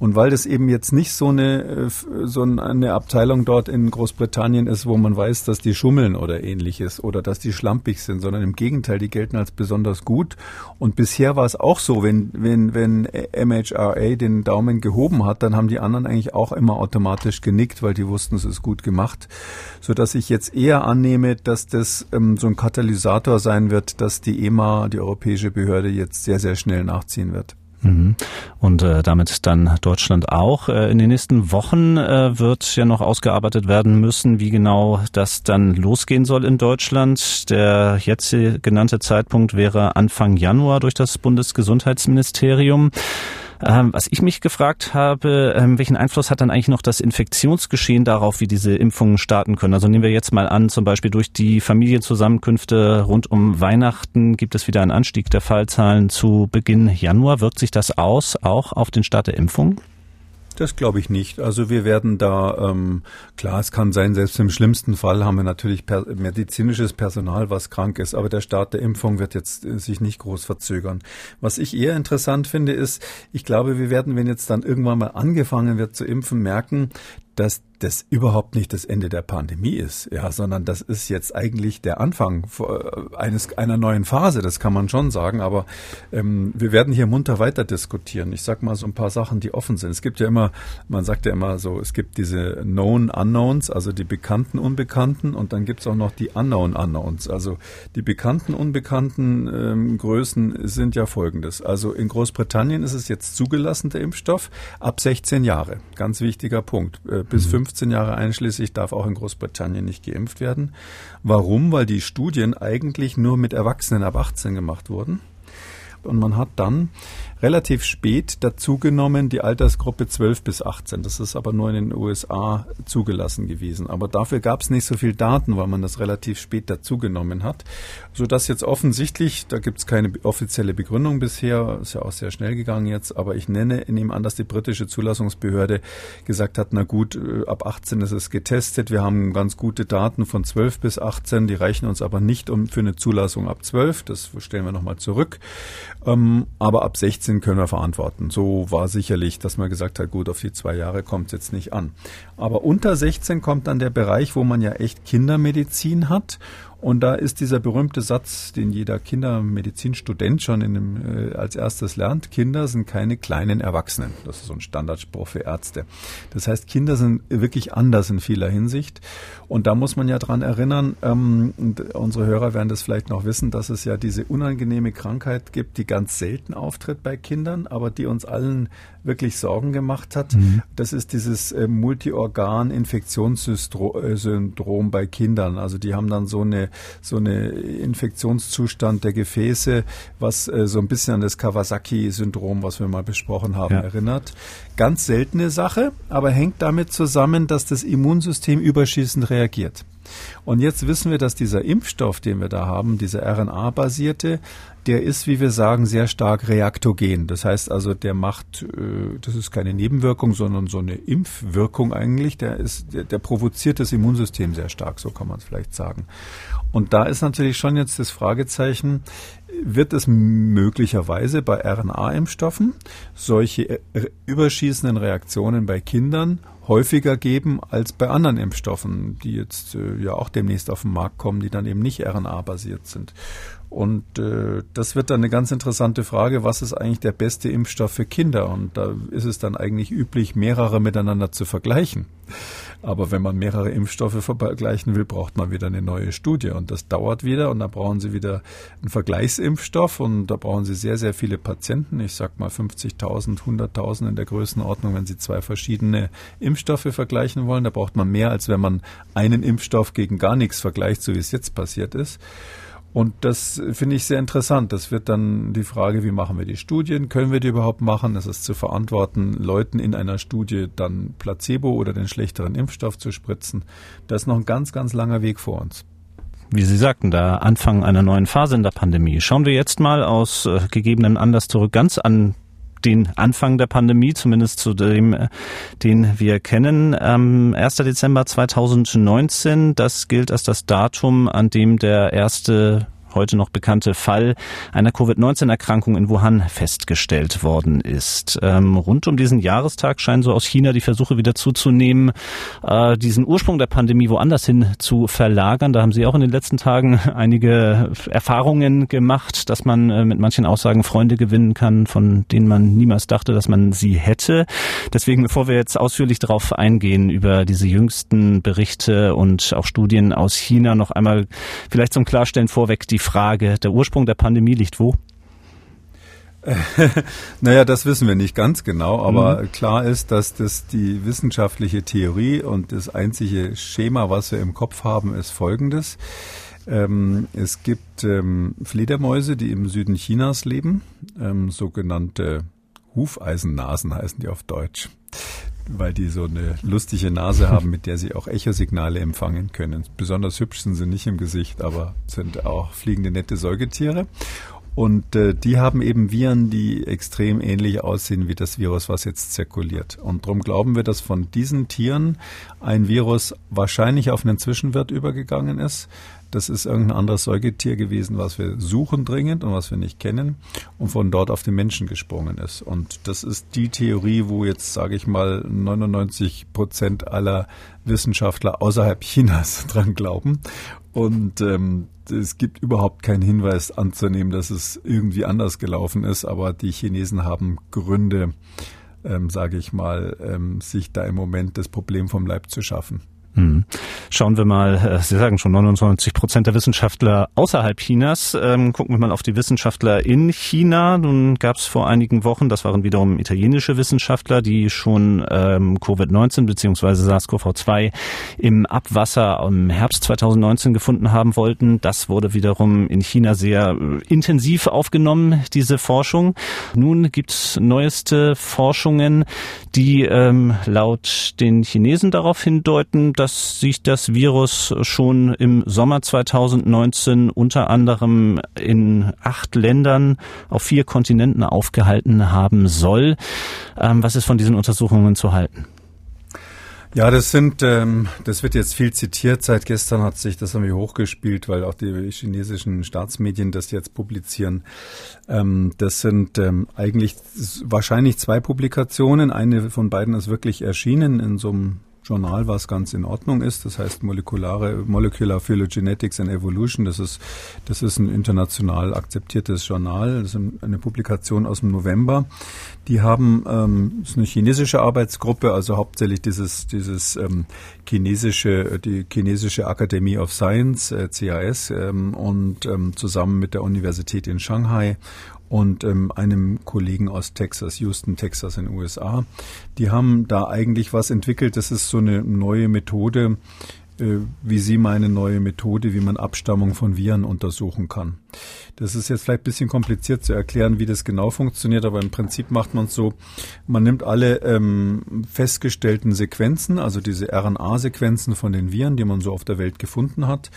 Und weil das eben jetzt nicht so eine, äh, so eine Abteilung dort in Großbritannien ist, wo man weiß, dass die schummeln oder ähnliches oder dass die schlampig sind, sondern im Gegenteil, die gelten als besonders gut. Und bisher war es auch so, wenn, wenn, wenn MHRA den Daumen gehoben hat, dann haben die anderen eigentlich auch immer automatisch genickt, weil die wussten, es ist gut gemacht. So dass ich jetzt eher annehme, dass das ähm, so ein Katalysator sein wird, dass die EMA, die europäische Behörde, jetzt sehr, sehr schnell nachziehen wird. Mhm. Und äh, damit dann Deutschland auch. Äh, in den nächsten Wochen äh, wird ja noch ausgearbeitet werden müssen, wie genau das dann losgehen soll in Deutschland. Der jetzt genannte Zeitpunkt wäre Anfang Januar durch das Bundesgesundheitsministerium. Ähm, was ich mich gefragt habe, ähm, welchen Einfluss hat dann eigentlich noch das Infektionsgeschehen darauf, wie diese Impfungen starten können? Also nehmen wir jetzt mal an, zum Beispiel durch die Familienzusammenkünfte rund um Weihnachten gibt es wieder einen Anstieg der Fallzahlen zu Beginn Januar. Wirkt sich das aus, auch auf den Start der Impfung? Das glaube ich nicht. Also wir werden da, ähm, klar, es kann sein, selbst im schlimmsten Fall haben wir natürlich per medizinisches Personal, was krank ist, aber der Start der Impfung wird jetzt äh, sich nicht groß verzögern. Was ich eher interessant finde, ist, ich glaube, wir werden, wenn jetzt dann irgendwann mal angefangen wird zu impfen, merken, dass das überhaupt nicht das Ende der Pandemie ist, ja, sondern das ist jetzt eigentlich der Anfang äh, eines einer neuen Phase. Das kann man schon sagen. Aber ähm, wir werden hier munter weiter diskutieren. Ich sag mal so ein paar Sachen, die offen sind. Es gibt ja immer, man sagt ja immer so, es gibt diese Known Unknowns, also die bekannten Unbekannten, und dann gibt es auch noch die Unknown Unknowns. Also die bekannten Unbekannten ähm, Größen sind ja folgendes. Also in Großbritannien ist es jetzt zugelassen der Impfstoff ab 16 Jahre. Ganz wichtiger Punkt. Äh, bis mhm. 15 Jahre einschließlich darf auch in Großbritannien nicht geimpft werden. Warum? Weil die Studien eigentlich nur mit Erwachsenen ab 18 gemacht wurden. Und man hat dann relativ spät dazugenommen die Altersgruppe 12 bis 18. Das ist aber nur in den USA zugelassen gewesen. Aber dafür gab es nicht so viel Daten, weil man das relativ spät dazugenommen hat. Sodass jetzt offensichtlich, da gibt es keine offizielle Begründung bisher, ist ja auch sehr schnell gegangen jetzt, aber ich nenne, nehme an, dass die britische Zulassungsbehörde gesagt hat, na gut, äh, ab 18 ist es getestet, wir haben ganz gute Daten von 12 bis 18, die reichen uns aber nicht um für eine Zulassung ab 12, das stellen wir nochmal zurück. Ähm, aber ab 16 16 können wir verantworten. So war sicherlich, dass man gesagt hat, gut, auf die zwei Jahre kommt es jetzt nicht an. Aber unter 16 kommt dann der Bereich, wo man ja echt Kindermedizin hat und da ist dieser berühmte Satz, den jeder Kindermedizinstudent schon in dem, äh, als erstes lernt. Kinder sind keine kleinen Erwachsenen. Das ist so ein Standardspruch für Ärzte. Das heißt, Kinder sind wirklich anders in vieler Hinsicht. Und da muss man ja dran erinnern, ähm, unsere Hörer werden das vielleicht noch wissen, dass es ja diese unangenehme Krankheit gibt, die ganz selten auftritt bei Kindern, aber die uns allen wirklich Sorgen gemacht hat. Mhm. Das ist dieses äh, Multiorgan-Infektionssyndrom bei Kindern. Also die haben dann so eine so eine Infektionszustand der Gefäße, was äh, so ein bisschen an das Kawasaki-Syndrom, was wir mal besprochen haben, ja. erinnert. Ganz seltene Sache, aber hängt damit zusammen, dass das Immunsystem überschießend reagiert. Und jetzt wissen wir, dass dieser Impfstoff, den wir da haben, dieser RNA-basierte, der ist, wie wir sagen, sehr stark reaktogen. Das heißt also, der macht, äh, das ist keine Nebenwirkung, sondern so eine Impfwirkung eigentlich. Der ist, der, der provoziert das Immunsystem sehr stark, so kann man es vielleicht sagen. Und da ist natürlich schon jetzt das Fragezeichen, wird es möglicherweise bei RNA-Impfstoffen solche äh, überschießenden Reaktionen bei Kindern häufiger geben als bei anderen Impfstoffen, die jetzt äh, ja auch demnächst auf den Markt kommen, die dann eben nicht RNA-basiert sind. Und äh, das wird dann eine ganz interessante Frage, was ist eigentlich der beste Impfstoff für Kinder? Und da ist es dann eigentlich üblich, mehrere miteinander zu vergleichen. Aber wenn man mehrere Impfstoffe vergleichen will, braucht man wieder eine neue Studie. Und das dauert wieder. Und da brauchen Sie wieder einen Vergleichsimpfstoff. Und da brauchen Sie sehr, sehr viele Patienten. Ich sag mal 50.000, 100.000 in der Größenordnung, wenn Sie zwei verschiedene Impfstoffe vergleichen wollen. Da braucht man mehr, als wenn man einen Impfstoff gegen gar nichts vergleicht, so wie es jetzt passiert ist. Und das finde ich sehr interessant. Das wird dann die Frage, wie machen wir die Studien? Können wir die überhaupt machen? Es ist zu verantworten, Leuten in einer Studie dann Placebo oder den schlechteren Impfstoff zu spritzen. Da ist noch ein ganz, ganz langer Weg vor uns wie Sie sagten, da Anfang einer neuen Phase in der Pandemie. Schauen wir jetzt mal aus äh, gegebenen Anlass zurück, ganz an den Anfang der Pandemie, zumindest zu dem, äh, den wir kennen. Ähm, 1. Dezember 2019, das gilt als das Datum, an dem der erste heute noch bekannte Fall einer Covid-19-Erkrankung in Wuhan festgestellt worden ist. Ähm, rund um diesen Jahrestag scheinen so aus China die Versuche wieder zuzunehmen, äh, diesen Ursprung der Pandemie woanders hin zu verlagern. Da haben Sie auch in den letzten Tagen [laughs] einige Erfahrungen gemacht, dass man äh, mit manchen Aussagen Freunde gewinnen kann, von denen man niemals dachte, dass man sie hätte. Deswegen, bevor wir jetzt ausführlich darauf eingehen, über diese jüngsten Berichte und auch Studien aus China, noch einmal vielleicht zum Klarstellen vorweg die Frage, der Ursprung der Pandemie liegt wo? [laughs] naja, das wissen wir nicht ganz genau, aber mhm. klar ist, dass das die wissenschaftliche Theorie und das einzige Schema, was wir im Kopf haben, ist folgendes. Ähm, es gibt ähm, Fledermäuse, die im Süden Chinas leben, ähm, sogenannte Hufeisennasen heißen die auf Deutsch weil die so eine lustige Nase haben, mit der sie auch Echosignale empfangen können. Besonders hübsch sind sie nicht im Gesicht, aber sind auch fliegende nette Säugetiere. Und äh, die haben eben Viren, die extrem ähnlich aussehen wie das Virus, was jetzt zirkuliert. Und darum glauben wir, dass von diesen Tieren ein Virus wahrscheinlich auf einen Zwischenwirt übergegangen ist. Das ist irgendein anderes Säugetier gewesen, was wir suchen dringend und was wir nicht kennen und von dort auf den Menschen gesprungen ist. Und das ist die Theorie, wo jetzt, sage ich mal, 99 Prozent aller Wissenschaftler außerhalb [laughs] Chinas dran glauben. Und ähm, es gibt überhaupt keinen Hinweis anzunehmen, dass es irgendwie anders gelaufen ist, aber die Chinesen haben Gründe, ähm, sage ich mal, ähm, sich da im Moment das Problem vom Leib zu schaffen. Hm. Schauen wir mal, äh, Sie sagen schon 99 Prozent der Wissenschaftler außerhalb Chinas. Ähm, gucken wir mal auf die Wissenschaftler in China. Nun gab es vor einigen Wochen, das waren wiederum italienische Wissenschaftler, die schon ähm, Covid-19 bzw. SARS-CoV-2 im Abwasser im Herbst 2019 gefunden haben wollten. Das wurde wiederum in China sehr äh, intensiv aufgenommen, diese Forschung. Nun gibt es neueste Forschungen, die ähm, laut den Chinesen darauf hindeuten, dass sich das Virus schon im Sommer 2019 unter anderem in acht Ländern auf vier Kontinenten aufgehalten haben soll. Ähm, was ist von diesen Untersuchungen zu halten? Ja, das sind, ähm, das wird jetzt viel zitiert. Seit gestern hat sich das irgendwie hochgespielt, weil auch die chinesischen Staatsmedien das jetzt publizieren. Ähm, das sind ähm, eigentlich wahrscheinlich zwei Publikationen. Eine von beiden ist wirklich erschienen in so einem Journal, was ganz in Ordnung ist. Das heißt molekulare, Molecular Phylogenetics and Evolution. Das ist, das ist ein international akzeptiertes Journal. Das ist eine Publikation aus dem November. Die haben, ähm, ist eine chinesische Arbeitsgruppe, also hauptsächlich dieses, dieses ähm, chinesische, die chinesische Academy of Science, äh, CAS, ähm, und ähm, zusammen mit der Universität in Shanghai und ähm, einem Kollegen aus Texas, Houston, Texas in den USA. Die haben da eigentlich was entwickelt. Das ist so eine neue Methode, äh, wie Sie meine neue Methode, wie man Abstammung von Viren untersuchen kann. Das ist jetzt vielleicht ein bisschen kompliziert zu erklären, wie das genau funktioniert, aber im Prinzip macht man es so, man nimmt alle ähm, festgestellten Sequenzen, also diese RNA-Sequenzen von den Viren, die man so auf der Welt gefunden hat,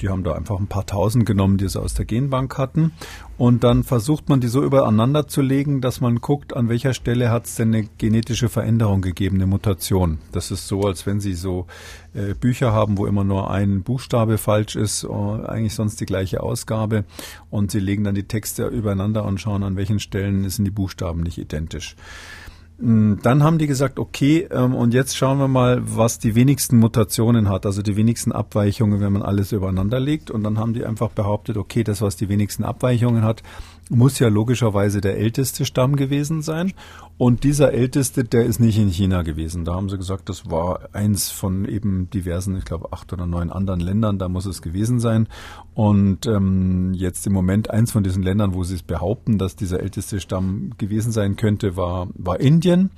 die haben da einfach ein paar tausend genommen, die sie aus der Genbank hatten. Und dann versucht man die so übereinander zu legen, dass man guckt, an welcher Stelle hat es denn eine genetische Veränderung gegeben, eine Mutation. Das ist so, als wenn Sie so äh, Bücher haben, wo immer nur ein Buchstabe falsch ist, äh, eigentlich sonst die gleiche Ausgabe. Und Sie legen dann die Texte übereinander und schauen, an welchen Stellen sind die Buchstaben nicht identisch. Hm, dann haben die gesagt, okay, ähm, und jetzt schauen wir mal, was die wenigsten Mutationen hat, also die wenigsten Abweichungen, wenn man alles übereinander legt. Und dann haben die einfach behauptet, okay, das, was die wenigsten Abweichungen hat, muss ja logischerweise der älteste Stamm gewesen sein. Und dieser älteste, der ist nicht in China gewesen. Da haben sie gesagt, das war eins von eben diversen, ich glaube acht oder neun anderen Ländern, da muss es gewesen sein. Und ähm, jetzt im Moment eins von diesen Ländern, wo sie es behaupten, dass dieser älteste Stamm gewesen sein könnte, war, war Indien.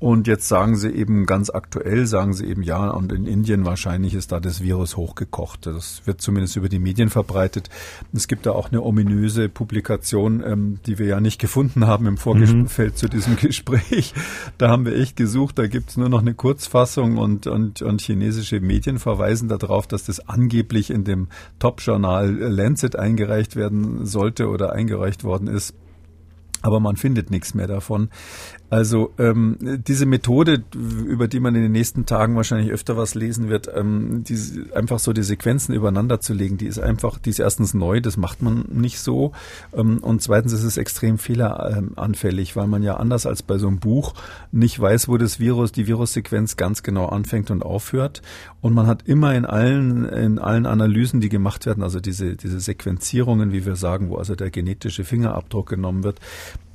Und jetzt sagen sie eben ganz aktuell, sagen sie eben ja, und in Indien wahrscheinlich ist da das Virus hochgekocht. Das wird zumindest über die Medien verbreitet. Es gibt da auch eine ominöse Publikation, ähm, die wir ja nicht gefunden haben im Vorfeld mhm. zu diesem [laughs] Gespräch. Da haben wir echt gesucht, da gibt es nur noch eine Kurzfassung und, und, und chinesische Medien verweisen darauf, dass das angeblich in dem Top-Journal Lancet eingereicht werden sollte oder eingereicht worden ist aber man findet nichts mehr davon. Also ähm, diese Methode, über die man in den nächsten Tagen wahrscheinlich öfter was lesen wird, ähm, diese, einfach so die Sequenzen übereinander zu legen, die ist einfach, die ist erstens neu, das macht man nicht so. Ähm, und zweitens ist es extrem fehleranfällig, weil man ja anders als bei so einem Buch nicht weiß, wo das Virus, die Virussequenz ganz genau anfängt und aufhört. Und man hat immer in allen, in allen Analysen, die gemacht werden, also diese, diese Sequenzierungen, wie wir sagen, wo also der genetische Fingerabdruck genommen wird,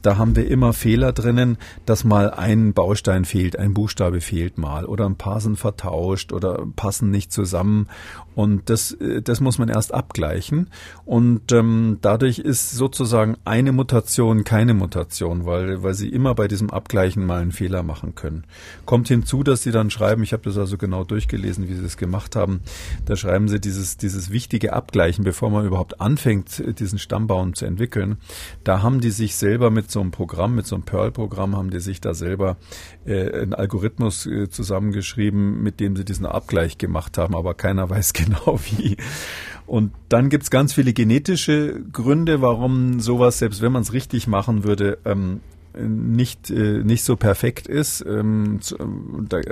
da haben wir immer Fehler drinnen, dass mal ein Baustein fehlt, ein Buchstabe fehlt mal oder ein paar sind vertauscht oder passen nicht zusammen. Und das, äh, das muss man erst abgleichen. Und ähm, dadurch ist sozusagen eine Mutation keine Mutation, weil, weil sie immer bei diesem Abgleichen mal einen Fehler machen können. Kommt hinzu, dass sie dann schreiben, ich habe das also genau durchgelesen, wie sie es gemacht haben, da schreiben sie dieses, dieses wichtige Abgleichen, bevor man überhaupt anfängt, diesen Stammbaum zu entwickeln. Da haben die sich selber mit so einem Programm, mit so einem Perl-Programm, haben die sich da selber äh, einen Algorithmus äh, zusammengeschrieben, mit dem sie diesen Abgleich gemacht haben, aber keiner [laughs] weiß genau wie. Und dann gibt's ganz viele genetische Gründe, warum sowas, selbst wenn man es richtig machen würde, ähm, nicht, äh, nicht so perfekt ist. Ähm,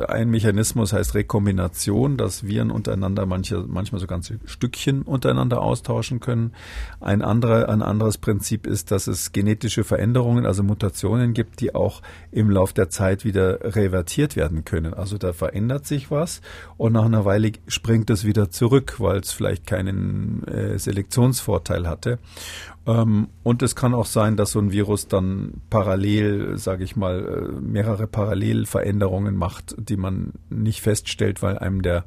ein Mechanismus heißt Rekombination, dass Viren untereinander manche, manchmal so ganze Stückchen untereinander austauschen können. Ein, anderer, ein anderes Prinzip ist, dass es genetische Veränderungen, also Mutationen gibt, die auch im Lauf der Zeit wieder revertiert werden können. Also da verändert sich was und nach einer Weile springt es wieder zurück, weil es vielleicht keinen äh, Selektionsvorteil hatte. Ähm, und es kann auch sein, dass so ein Virus dann parallel, sage ich mal, äh, mehrere Parallelveränderungen macht, die man nicht feststellt, weil einem der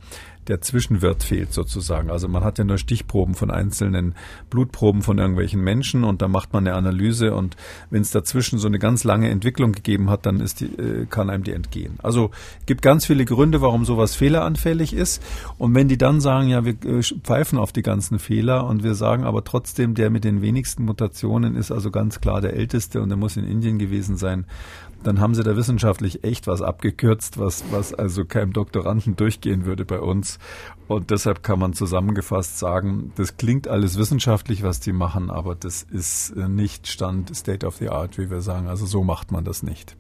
der Zwischenwirt fehlt sozusagen. Also man hat ja nur Stichproben von einzelnen Blutproben von irgendwelchen Menschen und da macht man eine Analyse und wenn es dazwischen so eine ganz lange Entwicklung gegeben hat, dann ist die, äh, kann einem die entgehen. Also gibt ganz viele Gründe, warum sowas fehleranfällig ist. Und wenn die dann sagen, ja, wir äh, pfeifen auf die ganzen Fehler und wir sagen aber trotzdem, der mit den wenigsten Mutationen ist also ganz klar der älteste und der muss in Indien gewesen sein, dann haben sie da wissenschaftlich echt was abgekürzt, was, was also keinem Doktoranden durchgehen würde bei uns. Und deshalb kann man zusammengefasst sagen, das klingt alles wissenschaftlich, was die machen, aber das ist nicht Stand State of the Art, wie wir sagen. Also so macht man das nicht.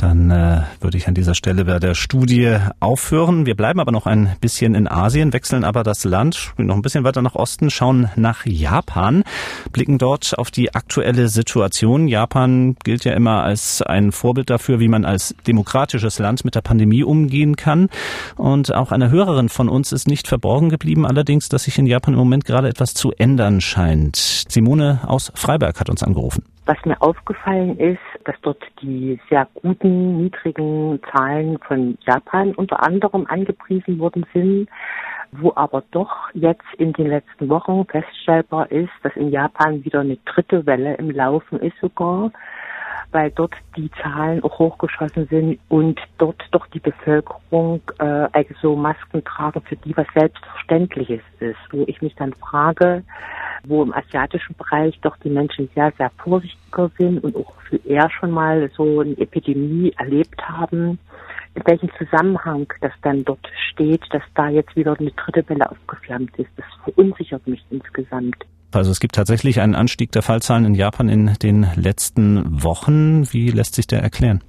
Dann äh, würde ich an dieser Stelle bei der Studie aufhören. Wir bleiben aber noch ein bisschen in Asien, wechseln aber das Land noch ein bisschen weiter nach Osten, schauen nach Japan, blicken dort auf die aktuelle Situation. Japan gilt ja immer als ein Vorbild dafür, wie man als demokratisches Land mit der Pandemie umgehen kann. Und auch einer Hörerin von uns ist nicht verborgen geblieben, allerdings, dass sich in Japan im Moment gerade etwas zu ändern scheint. Simone aus Freiberg hat uns angerufen. Was mir aufgefallen ist, dass dort die sehr guten, niedrigen Zahlen von Japan unter anderem angepriesen worden sind, wo aber doch jetzt in den letzten Wochen feststellbar ist, dass in Japan wieder eine dritte Welle im Laufen ist sogar, weil dort die Zahlen auch hochgeschossen sind und dort doch die Bevölkerung äh, also Masken tragen, für die was Selbstverständliches ist, wo ich mich dann frage, wo im asiatischen Bereich doch die Menschen sehr, sehr vorsichtiger sind und auch viel eher schon mal so eine Epidemie erlebt haben, in welchem Zusammenhang das dann dort steht, dass da jetzt wieder eine dritte Welle aufgeflammt ist. Das verunsichert mich insgesamt. Also es gibt tatsächlich einen Anstieg der Fallzahlen in Japan in den letzten Wochen. Wie lässt sich der erklären?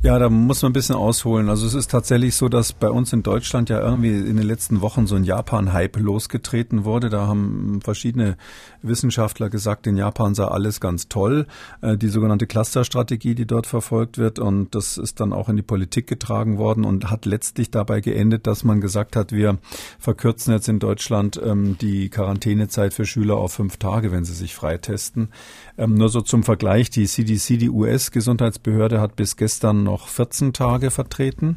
Ja, da muss man ein bisschen ausholen. Also es ist tatsächlich so, dass bei uns in Deutschland ja irgendwie in den letzten Wochen so ein Japan-Hype losgetreten wurde. Da haben verschiedene Wissenschaftler gesagt, in Japan sei alles ganz toll. Äh, die sogenannte Cluster-Strategie, die dort verfolgt wird. Und das ist dann auch in die Politik getragen worden und hat letztlich dabei geendet, dass man gesagt hat, wir verkürzen jetzt in Deutschland ähm, die Quarantänezeit für Schüler auf fünf Tage, wenn sie sich freitesten. Ähm, nur so zum Vergleich, die CDC, die US-Gesundheitsbehörde, hat bis gestern noch 14 Tage vertreten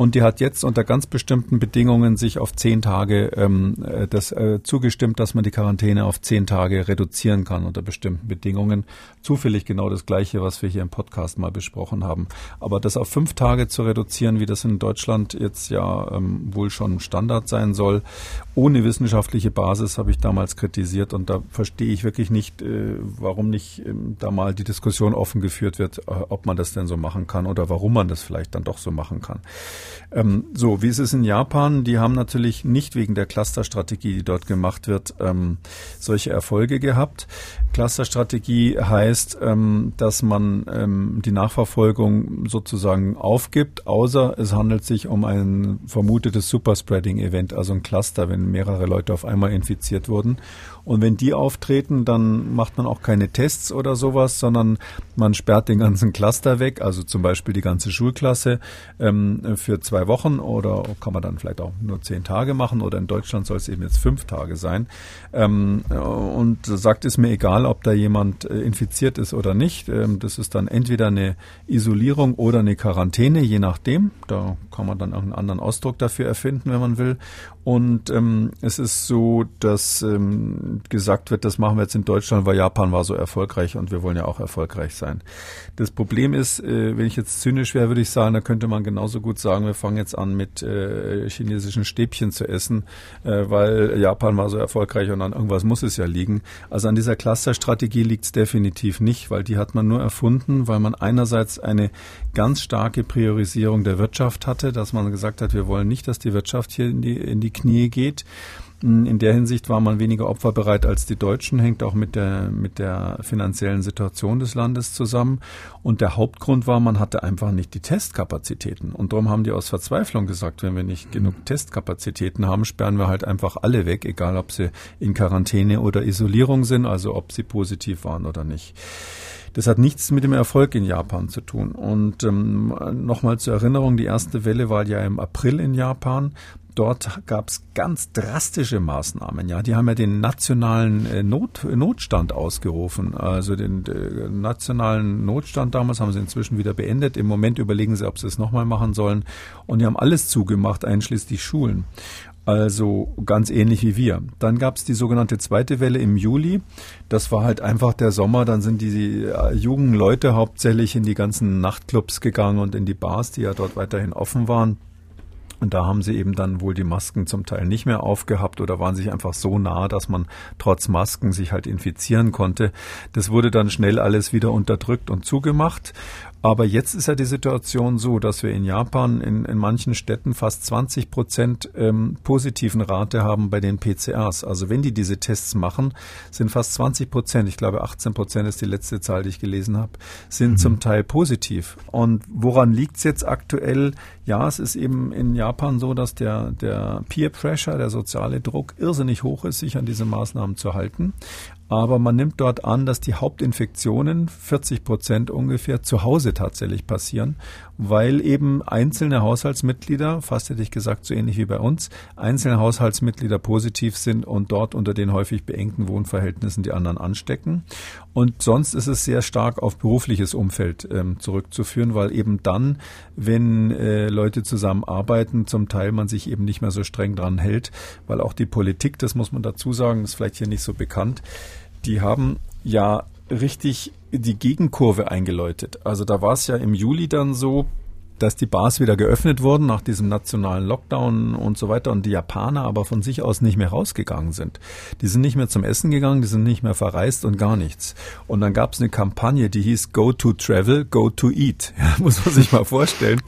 und die hat jetzt unter ganz bestimmten Bedingungen sich auf zehn Tage ähm, äh, das äh, zugestimmt, dass man die Quarantäne auf zehn Tage reduzieren kann unter bestimmten Bedingungen. Zufällig genau das Gleiche, was wir hier im Podcast mal besprochen haben. Aber das auf fünf Tage zu reduzieren, wie das in Deutschland jetzt ja ähm, wohl schon Standard sein soll, ohne wissenschaftliche Basis, habe ich damals kritisiert und da verstehe ich wirklich nicht, äh, warum nicht äh, da mal die Diskussion offen geführt wird, äh, ob man das denn so machen kann oder warum man das vielleicht dann doch so machen kann. Ähm, so, wie ist es in Japan? Die haben natürlich nicht wegen der Clusterstrategie, die dort gemacht wird, ähm, solche Erfolge gehabt. Clusterstrategie heißt, ähm, dass man ähm, die Nachverfolgung sozusagen aufgibt, außer es handelt sich um ein vermutetes Superspreading-Event, also ein Cluster, wenn mehrere Leute auf einmal infiziert wurden. Und wenn die auftreten, dann macht man auch keine Tests oder sowas, sondern man sperrt den ganzen Cluster weg, also zum Beispiel die ganze Schulklasse ähm, für zwei Wochen oder kann man dann vielleicht auch nur zehn Tage machen oder in Deutschland soll es eben jetzt fünf Tage sein. Ähm, und sagt, ist mir egal, ob da jemand äh, infiziert ist oder nicht. Ähm, das ist dann entweder eine Isolierung oder eine Quarantäne, je nachdem. Da kann man dann auch einen anderen Ausdruck dafür erfinden, wenn man will. Und ähm, es ist so, dass ähm, gesagt wird, das machen wir jetzt in Deutschland, weil Japan war so erfolgreich und wir wollen ja auch erfolgreich sein. Das Problem ist, äh, wenn ich jetzt zynisch wäre, würde ich sagen, da könnte man genauso gut sagen, wir fangen jetzt an mit äh, chinesischen Stäbchen zu essen, äh, weil Japan war so erfolgreich und an irgendwas muss es ja liegen. Also an dieser Clusterstrategie liegt es definitiv nicht, weil die hat man nur erfunden, weil man einerseits eine ganz starke Priorisierung der Wirtschaft hatte, dass man gesagt hat, wir wollen nicht, dass die Wirtschaft hier in die, in die Knie geht. In der Hinsicht war man weniger opferbereit als die Deutschen, hängt auch mit der, mit der finanziellen Situation des Landes zusammen. Und der Hauptgrund war, man hatte einfach nicht die Testkapazitäten. Und darum haben die aus Verzweiflung gesagt, wenn wir nicht genug Testkapazitäten haben, sperren wir halt einfach alle weg, egal ob sie in Quarantäne oder Isolierung sind, also ob sie positiv waren oder nicht. Das hat nichts mit dem Erfolg in Japan zu tun. Und ähm, nochmal zur Erinnerung, die erste Welle war ja im April in Japan. Dort gab es ganz drastische Maßnahmen. Ja, die haben ja den nationalen äh, Not, Notstand ausgerufen. Also den äh, nationalen Notstand damals haben sie inzwischen wieder beendet. Im Moment überlegen sie, ob sie es nochmal machen sollen. Und die haben alles zugemacht, einschließlich Schulen. Also ganz ähnlich wie wir. Dann gab es die sogenannte zweite Welle im Juli. Das war halt einfach der Sommer. Dann sind die äh, jungen Leute hauptsächlich in die ganzen Nachtclubs gegangen und in die Bars, die ja dort weiterhin offen waren. Und da haben sie eben dann wohl die Masken zum Teil nicht mehr aufgehabt oder waren sich einfach so nah, dass man trotz Masken sich halt infizieren konnte. Das wurde dann schnell alles wieder unterdrückt und zugemacht. Aber jetzt ist ja die Situation so, dass wir in Japan in, in manchen Städten fast 20 Prozent ähm, positiven Rate haben bei den PCRs. Also wenn die diese Tests machen, sind fast 20 Prozent, ich glaube 18 Prozent ist die letzte Zahl, die ich gelesen habe, sind mhm. zum Teil positiv. Und woran liegt's jetzt aktuell? Ja, es ist eben in Japan so, dass der, der Peer Pressure, der soziale Druck irrsinnig hoch ist, sich an diese Maßnahmen zu halten. Aber man nimmt dort an, dass die Hauptinfektionen, 40 Prozent ungefähr, zu Hause tatsächlich passieren, weil eben einzelne Haushaltsmitglieder, fast hätte ich gesagt, so ähnlich wie bei uns, einzelne Haushaltsmitglieder positiv sind und dort unter den häufig beengten Wohnverhältnissen die anderen anstecken. Und sonst ist es sehr stark auf berufliches Umfeld ähm, zurückzuführen, weil eben dann, wenn äh, Leute zusammenarbeiten, zum Teil man sich eben nicht mehr so streng dran hält, weil auch die Politik, das muss man dazu sagen, ist vielleicht hier nicht so bekannt, die haben ja richtig die Gegenkurve eingeläutet. Also da war es ja im Juli dann so, dass die Bars wieder geöffnet wurden nach diesem nationalen Lockdown und so weiter und die Japaner aber von sich aus nicht mehr rausgegangen sind. Die sind nicht mehr zum Essen gegangen, die sind nicht mehr verreist und gar nichts. Und dann gab es eine Kampagne, die hieß Go to Travel, Go to Eat. [laughs] Ja, muss man sich mal vorstellen.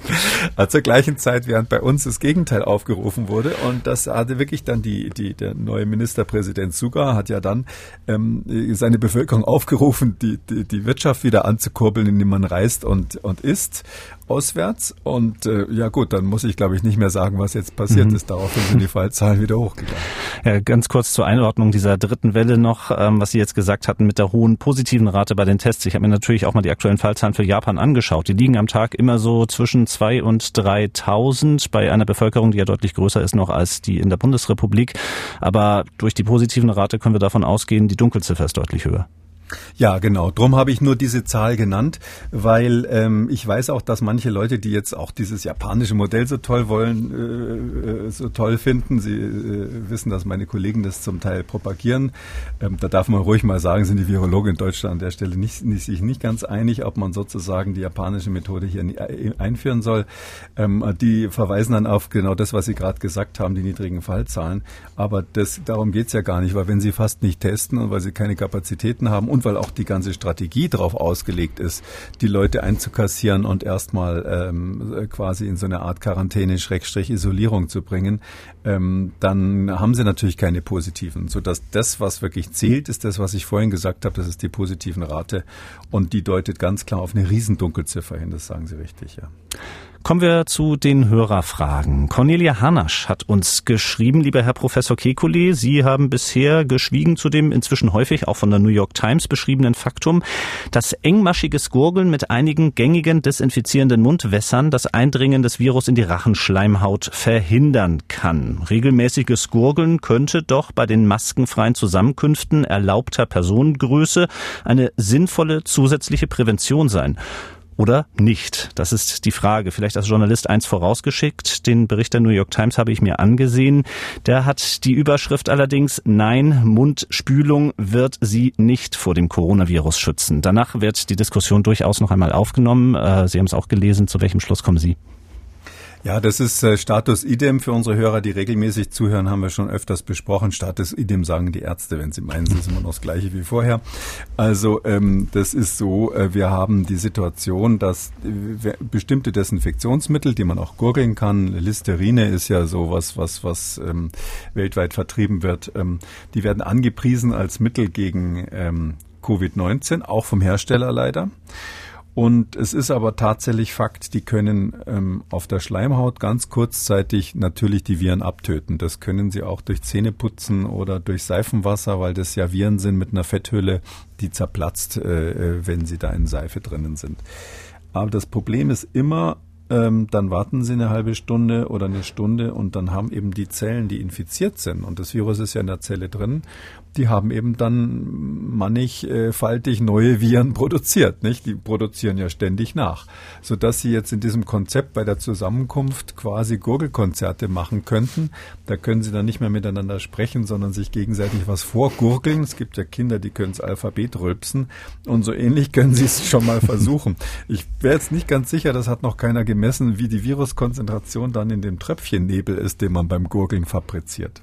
Also zur gleichen Zeit, während bei uns das Gegenteil aufgerufen wurde und das hatte wirklich dann die, die der neue Ministerpräsident Suga hat ja dann ähm, seine Bevölkerung aufgerufen, die, die, die Wirtschaft wieder anzukurbeln, indem man reist und, und isst auswärts. Und äh, ja gut, dann muss ich, glaube ich, nicht mehr sagen, was jetzt passiert mhm. ist. Daraufhin sind die Fallzahlen wieder hochgegangen. [laughs] Ja, ganz kurz zur Einordnung dieser dritten Welle noch, ähm, was Sie jetzt gesagt hatten mit der hohen positiven Rate bei den Tests. Ich habe mir natürlich auch mal die aktuellen Fallzahlen für Japan angeschaut. Die liegen am Tag immer so zwischen zwei und 3.000 bei einer Bevölkerung, die ja deutlich größer ist noch als die in der Bundesrepublik. Aber durch die positiven Rate können wir davon ausgehen, die Dunkelziffer ist deutlich höher. Ja, genau. Drum habe ich nur diese Zahl genannt, weil ähm, ich weiß auch, dass manche Leute, die jetzt auch dieses japanische Modell so toll wollen, äh, so toll finden, sie äh, wissen, dass meine Kollegen das zum Teil propagieren. Ähm, da darf man ruhig mal sagen, sind die Virologen in Deutschland an der Stelle nicht, nicht, sich nicht ganz einig, ob man sozusagen die japanische Methode hier äh, einführen soll. Ähm, die verweisen dann auf genau das, was Sie gerade gesagt haben, die niedrigen Fallzahlen. Aber das, darum geht's ja gar nicht, weil wenn Sie fast nicht testen und weil Sie keine Kapazitäten haben und weil auch die ganze Strategie darauf ausgelegt ist, die Leute einzukassieren und erstmal ähm, quasi in so eine Art Quarantäne-Isolierung zu bringen, ähm, dann haben sie natürlich keine positiven. Sodass das, was wirklich zählt, ist das, was ich vorhin gesagt habe, das ist die positiven Rate. Und die deutet ganz klar auf eine Riesendunkelziffer hin, das sagen Sie richtig, ja. Kommen wir zu den Hörerfragen. Cornelia Hanasch hat uns geschrieben, lieber Herr Professor Kekulé, Sie haben bisher geschwiegen zu dem inzwischen häufig auch von der New York Times beschriebenen Faktum, dass engmaschiges Gurgeln mit einigen gängigen desinfizierenden Mundwässern das Eindringen des Virus in die Rachenschleimhaut verhindern kann. Regelmäßiges Gurgeln könnte doch bei den maskenfreien Zusammenkünften erlaubter Personengröße eine sinnvolle zusätzliche Prävention sein oder nicht? Das ist die Frage. Vielleicht als Journalist eins vorausgeschickt. Den Bericht der New York Times habe ich mir angesehen. Der hat die Überschrift allerdings Nein, Mundspülung wird sie nicht vor dem Coronavirus schützen. Danach wird die Diskussion durchaus noch einmal aufgenommen. Äh, sie haben es auch gelesen. Zu welchem Schluss kommen Sie? Ja, das ist äh, Status idem für unsere Hörer, die regelmäßig zuhören, haben wir schon öfters besprochen. Status idem sagen die Ärzte, wenn sie meinen, es ist immer noch das Gleiche wie vorher. Also ähm, das ist so, äh, wir haben die Situation, dass äh, bestimmte Desinfektionsmittel, die man auch gurgeln kann, Listerine ist ja sowas, was was ähm, weltweit vertrieben wird, ähm, die werden angepriesen als Mittel gegen ähm, Covid-19, auch vom Hersteller leider. Und es ist aber tatsächlich Fakt, die können ähm, auf der Schleimhaut ganz kurzzeitig natürlich die Viren abtöten. Das können sie auch durch Zähneputzen oder durch Seifenwasser, weil das ja Viren sind mit einer Fetthülle, die zerplatzt, äh, äh wenn sie da in Seife drinnen sind. Aber das Problem ist immer, ähm, dann warten sie eine halbe Stunde oder eine Stunde und dann haben eben die Zellen, die infiziert sind, und das Virus ist ja in der Zelle drin, die haben eben dann mannigfaltig neue Viren produziert, nicht? Die produzieren ja ständig nach, so dass sie jetzt in diesem Konzept bei der Zusammenkunft quasi Gurgelkonzerte machen könnten. Da können sie dann nicht mehr miteinander sprechen, sondern sich gegenseitig was vorgurgeln. Es gibt ja Kinder, die können das Alphabet rülpsen und so ähnlich können sie es schon mal versuchen. Ich wäre jetzt nicht ganz sicher, das hat noch keiner gemessen, wie die Viruskonzentration dann in dem Tröpfchennebel ist, den man beim Gurgeln fabriziert.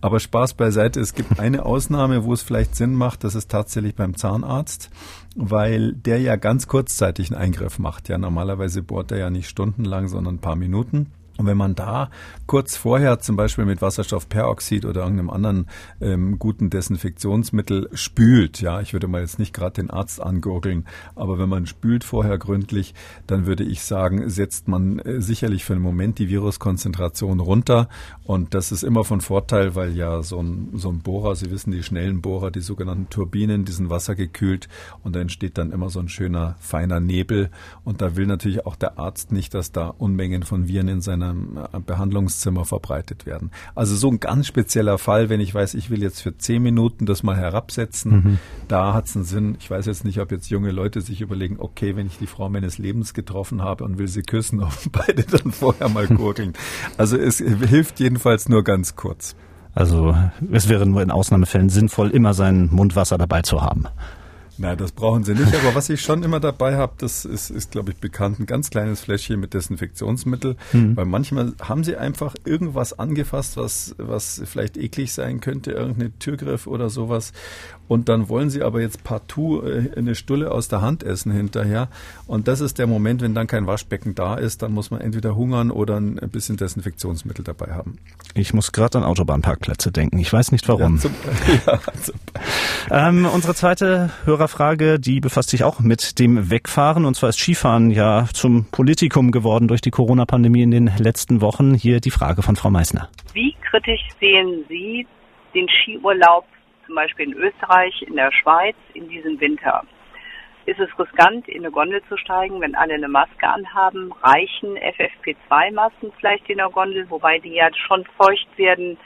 Aber Spaß beiseite, es gibt eine Aus Ausnahme, wo es vielleicht Sinn macht, das ist tatsächlich beim Zahnarzt, weil der ja ganz kurzzeitig einen Eingriff macht. Ja, normalerweise bohrt er ja nicht stundenlang, sondern ein paar Minuten. Und wenn man da kurz vorher zum Beispiel mit Wasserstoffperoxid oder irgendeinem anderen ähm, guten Desinfektionsmittel spült, ja, ich würde mal jetzt nicht gerade den Arzt angurgeln, aber wenn man spült vorher gründlich, dann würde ich sagen, setzt man äh, sicherlich für einen Moment die Viruskonzentration runter. Und das ist immer von Vorteil, weil ja so ein, so ein Bohrer, Sie wissen, die schnellen Bohrer, die sogenannten Turbinen, die sind wassergekühlt und da entsteht dann immer so ein schöner, feiner Nebel. Und da will natürlich auch der Arzt nicht, dass da Unmengen von Viren in seiner einem äh, Behandlungszimmer verbreitet werden. Also so ein ganz spezieller Fall, wenn ich weiß, ich will jetzt für zehn Minuten das mal herabsetzen, mhm. da hat es einen Sinn. Ich weiß jetzt nicht, ob jetzt junge Leute sich überlegen, okay, wenn ich die Frau meines Lebens getroffen habe und will sie küssen, [laughs] ob beide dann vorher mal gurgeln. [laughs] Also es hilft jedenfalls nur ganz kurz. Also es wäre nur in Ausnahmefällen sinnvoll, immer sein Mundwasser dabei zu haben. Nein, das brauchen Sie nicht. Aber was ich schon immer dabei habe, das ist, ist glaube ich, bekannt, ein ganz kleines Fläschchen mit Desinfektionsmittel. Mhm. Weil manchmal haben Sie einfach irgendwas angefasst, was, was vielleicht eklig sein könnte, irgendeine Türgriff oder sowas. Und dann wollen Sie aber jetzt partout äh, eine Stulle aus der Hand essen hinterher. Und das ist der Moment, wenn dann kein Waschbecken da ist, dann muss man entweder hungern oder ein bisschen Desinfektionsmittel dabei haben. Ich muss gerade an Autobahnparkplätze denken. Ich weiß nicht warum. Ja, zum, [laughs] ja, zum ähm, unsere zweite Hörer Frage, die befasst sich auch mit dem Wegfahren. Und zwar ist Skifahren ja zum Politikum geworden durch die Corona-Pandemie in den letzten Wochen. Hier die Frage von Frau Meissner. Wie kritisch sehen Sie den Skiurlaub zum Beispiel in Österreich, in der Schweiz in diesem Winter? Ist es riskant, in eine Gondel zu steigen, wenn alle eine Maske anhaben? Reichen FFP2-Masken vielleicht in der Gondel, wobei die ja schon feucht werden?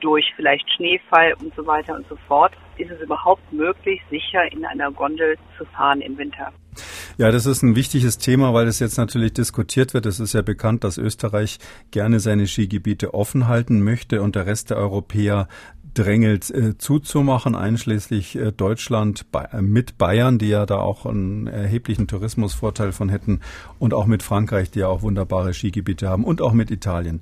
durch vielleicht Schneefall und so weiter und so fort, ist es überhaupt möglich, sicher in einer Gondel zu fahren im Winter. Ja, das ist ein wichtiges Thema, weil es jetzt natürlich diskutiert wird. Es ist ja bekannt, dass Österreich gerne seine Skigebiete offen halten möchte und der Rest der Europäer drängelt äh, zuzumachen, einschließlich äh, Deutschland bei, äh, mit Bayern, die ja da auch einen erheblichen Tourismusvorteil von hätten und auch mit Frankreich, die ja auch wunderbare Skigebiete haben und auch mit Italien.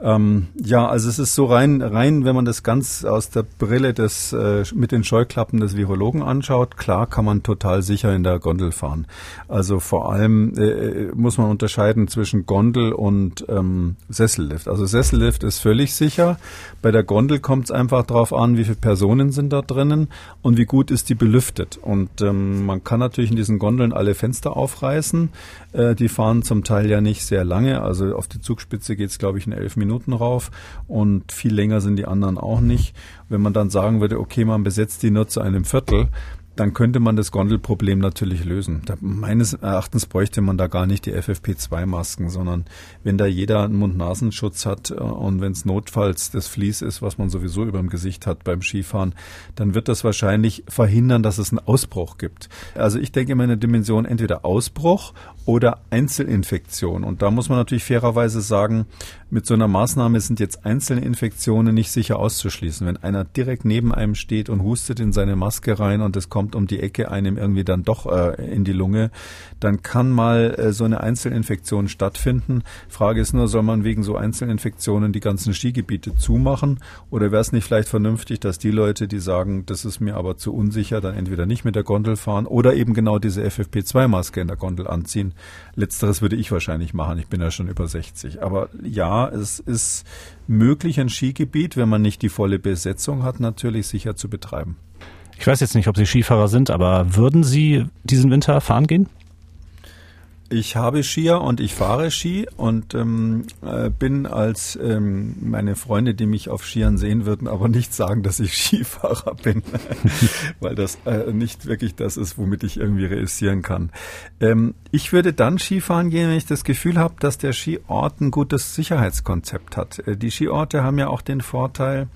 Ähm, ja, also es ist so rein, rein, wenn man das ganz aus der Brille des äh, mit den Scheuklappen des Virologen anschaut, klar kann man total sicher in der Gondel fahren. Also vor allem äh, muss man unterscheiden zwischen Gondel und ähm, Sessellift. Also Sessellift ist völlig sicher. Bei der Gondel kommt es einfach drauf an, wie viele Personen sind da drinnen und wie gut ist die belüftet. Und ähm, man kann natürlich in diesen Gondeln alle Fenster aufreißen. Äh, die fahren zum Teil ja nicht sehr lange. Also auf die Zugspitze geht es, glaube ich, in elf Minuten rauf. Und viel länger sind die anderen auch nicht. Wenn man dann sagen würde, okay, man besetzt die nur zu einem Viertel, dann könnte man das Gondelproblem natürlich lösen. Da, meines Erachtens bräuchte man da gar nicht die FFP2-Masken, sondern wenn da jeder einen Mund-Nasenschutz hat äh, und wenn es notfalls das Vlies ist, was man sowieso über dem Gesicht hat beim Skifahren, dann wird das wahrscheinlich verhindern, dass es einen Ausbruch gibt. Also ich denke immer in der Dimension entweder Ausbruch oder Einzelinfektion. Und da muss man natürlich fairerweise sagen, mit so einer Maßnahme sind jetzt einzelne Infektionen nicht sicher auszuschließen. Wenn einer direkt neben einem steht und hustet in seine Maske rein und es kommt um die Ecke einem irgendwie dann doch äh, in die Lunge, dann kann mal äh, so eine Einzelinfektion stattfinden. Frage ist nur, soll man wegen so Einzelinfektionen die ganzen Skigebiete zumachen oder wäre es nicht vielleicht vernünftig, dass die Leute, die sagen, das ist mir aber zu unsicher, dann entweder nicht mit der Gondel fahren oder eben genau diese FFP2-Maske in der Gondel anziehen. Letzteres würde ich wahrscheinlich machen. Ich bin ja schon über 60. Aber ja, es ist möglich, ein Skigebiet, wenn man nicht die volle Besetzung hat, natürlich sicher zu betreiben. Ich weiß jetzt nicht, ob Sie Skifahrer sind, aber würden Sie diesen Winter fahren gehen? Ich habe Skier und ich fahre Ski und ähm, äh, bin als ähm, meine Freunde, die mich auf Skiern sehen würden, aber nicht sagen, dass ich [laughs] Skifahrer bin, [laughs] weil das äh, nicht wirklich das ist, womit ich irgendwie reüssieren kann. Ähm, ich würde dann Skifahren gehen, wenn ich das Gefühl habe, dass der Skiort ein gutes Sicherheitskonzept hat. Äh, die Skiorte haben ja auch den Vorteil,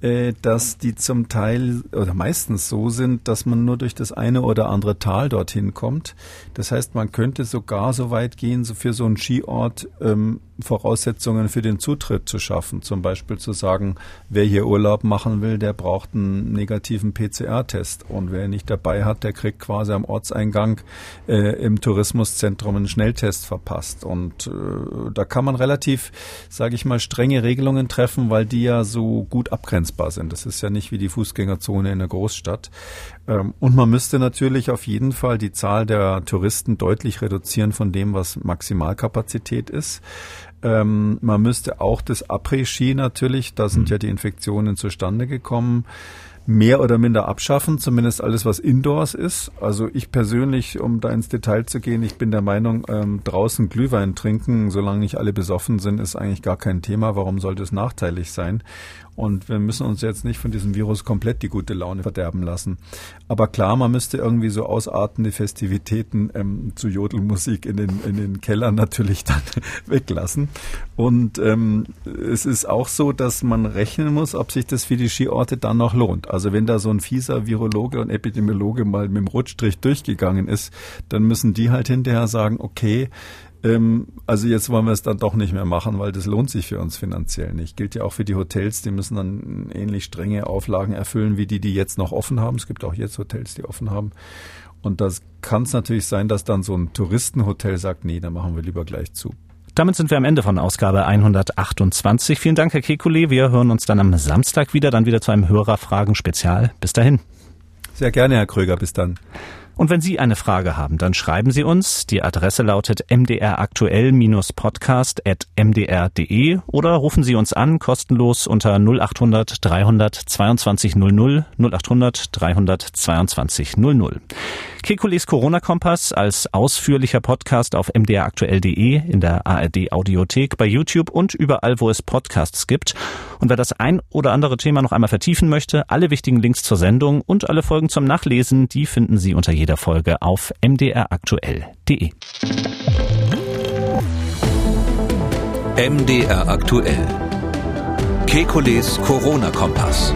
dass die zum Teil oder meistens so sind, dass man nur durch das eine oder andere Tal dorthin kommt. Das heißt, man könnte sogar so weit gehen, so für so einen Skiort ähm, Voraussetzungen für den Zutritt zu schaffen. Zum Beispiel zu sagen, wer hier Urlaub machen will, der braucht einen negativen PCR-Test. Und wer ihn nicht dabei hat, der kriegt quasi am Ortseingang äh, im Tourismuszentrum einen Schnelltest verpasst. Und äh, da kann man relativ, sage ich mal, strenge Regelungen treffen, weil die ja so gut abgrenzbar sind. Das ist ja nicht wie die Fußgängerzone in der Großstadt. Ähm, und man müsste natürlich auf jeden Fall die Zahl der Touristen deutlich reduzieren von dem, was Maximalkapazität ist. Ähm, man müsste auch das Après-Ski natürlich, da sind mhm. ja die Infektionen zustande gekommen, mehr oder minder abschaffen, zumindest alles, was Indoors ist. Also ich persönlich, um da ins Detail zu gehen, ich bin der Meinung, ähm, draußen Glühwein trinken, solange nicht alle besoffen sind, ist eigentlich gar kein Thema. Warum sollte es nachteilig sein? Und wir müssen uns jetzt nicht von diesem Virus komplett die gute Laune verderben lassen. Aber klar, man müsste irgendwie so ausartende Festivitäten ähm, zu Jodelmusik in den, in den Kellern natürlich dann [laughs] weglassen. Und ähm, es ist auch so, dass man rechnen muss, ob sich das für die Skiorte dann noch lohnt. Also wenn da so ein fieser Virologe und Epidemiologe mal mit dem Rutschstrich durchgegangen ist, dann müssen die halt hinterher sagen, okay, ähm, also jetzt wollen wir es dann doch nicht mehr machen, weil das lohnt sich für uns finanziell nicht. Gilt ja auch für die Hotels, die müssen dann ähnlich strenge Auflagen erfüllen wie die, die jetzt noch offen haben. Es gibt auch jetzt Hotels, die offen haben. Und das kann es natürlich sein, dass dann so ein Touristenhotel sagt, nee, dann machen wir lieber gleich zu. Damit sind wir am Ende von Ausgabe 128. Vielen Dank, Herr Kekulé. Wir hören uns dann am Samstag wieder, dann wieder zu einem Hörerfragen-Spezial. Bis dahin. Sehr gerne, Herr Kröger. Bis dann. Und wenn Sie eine Frage haben, dann schreiben Sie uns. Die Adresse lautet mdraktuell-podcast.mdr.de oder rufen Sie uns an, kostenlos unter 0800 322 00 0800 322 00. Kekules Corona-Kompass als ausführlicher Podcast auf mdraktuell.de, in der ARD Audiothek, bei YouTube und überall, wo es Podcasts gibt. Und wer das ein oder andere Thema noch einmal vertiefen möchte, alle wichtigen Links zur Sendung und alle Folgen zum Nachlesen, die finden Sie unter jeder Folge auf mdraktuell.de. MDR aktuell. Kekules Corona-Kompass.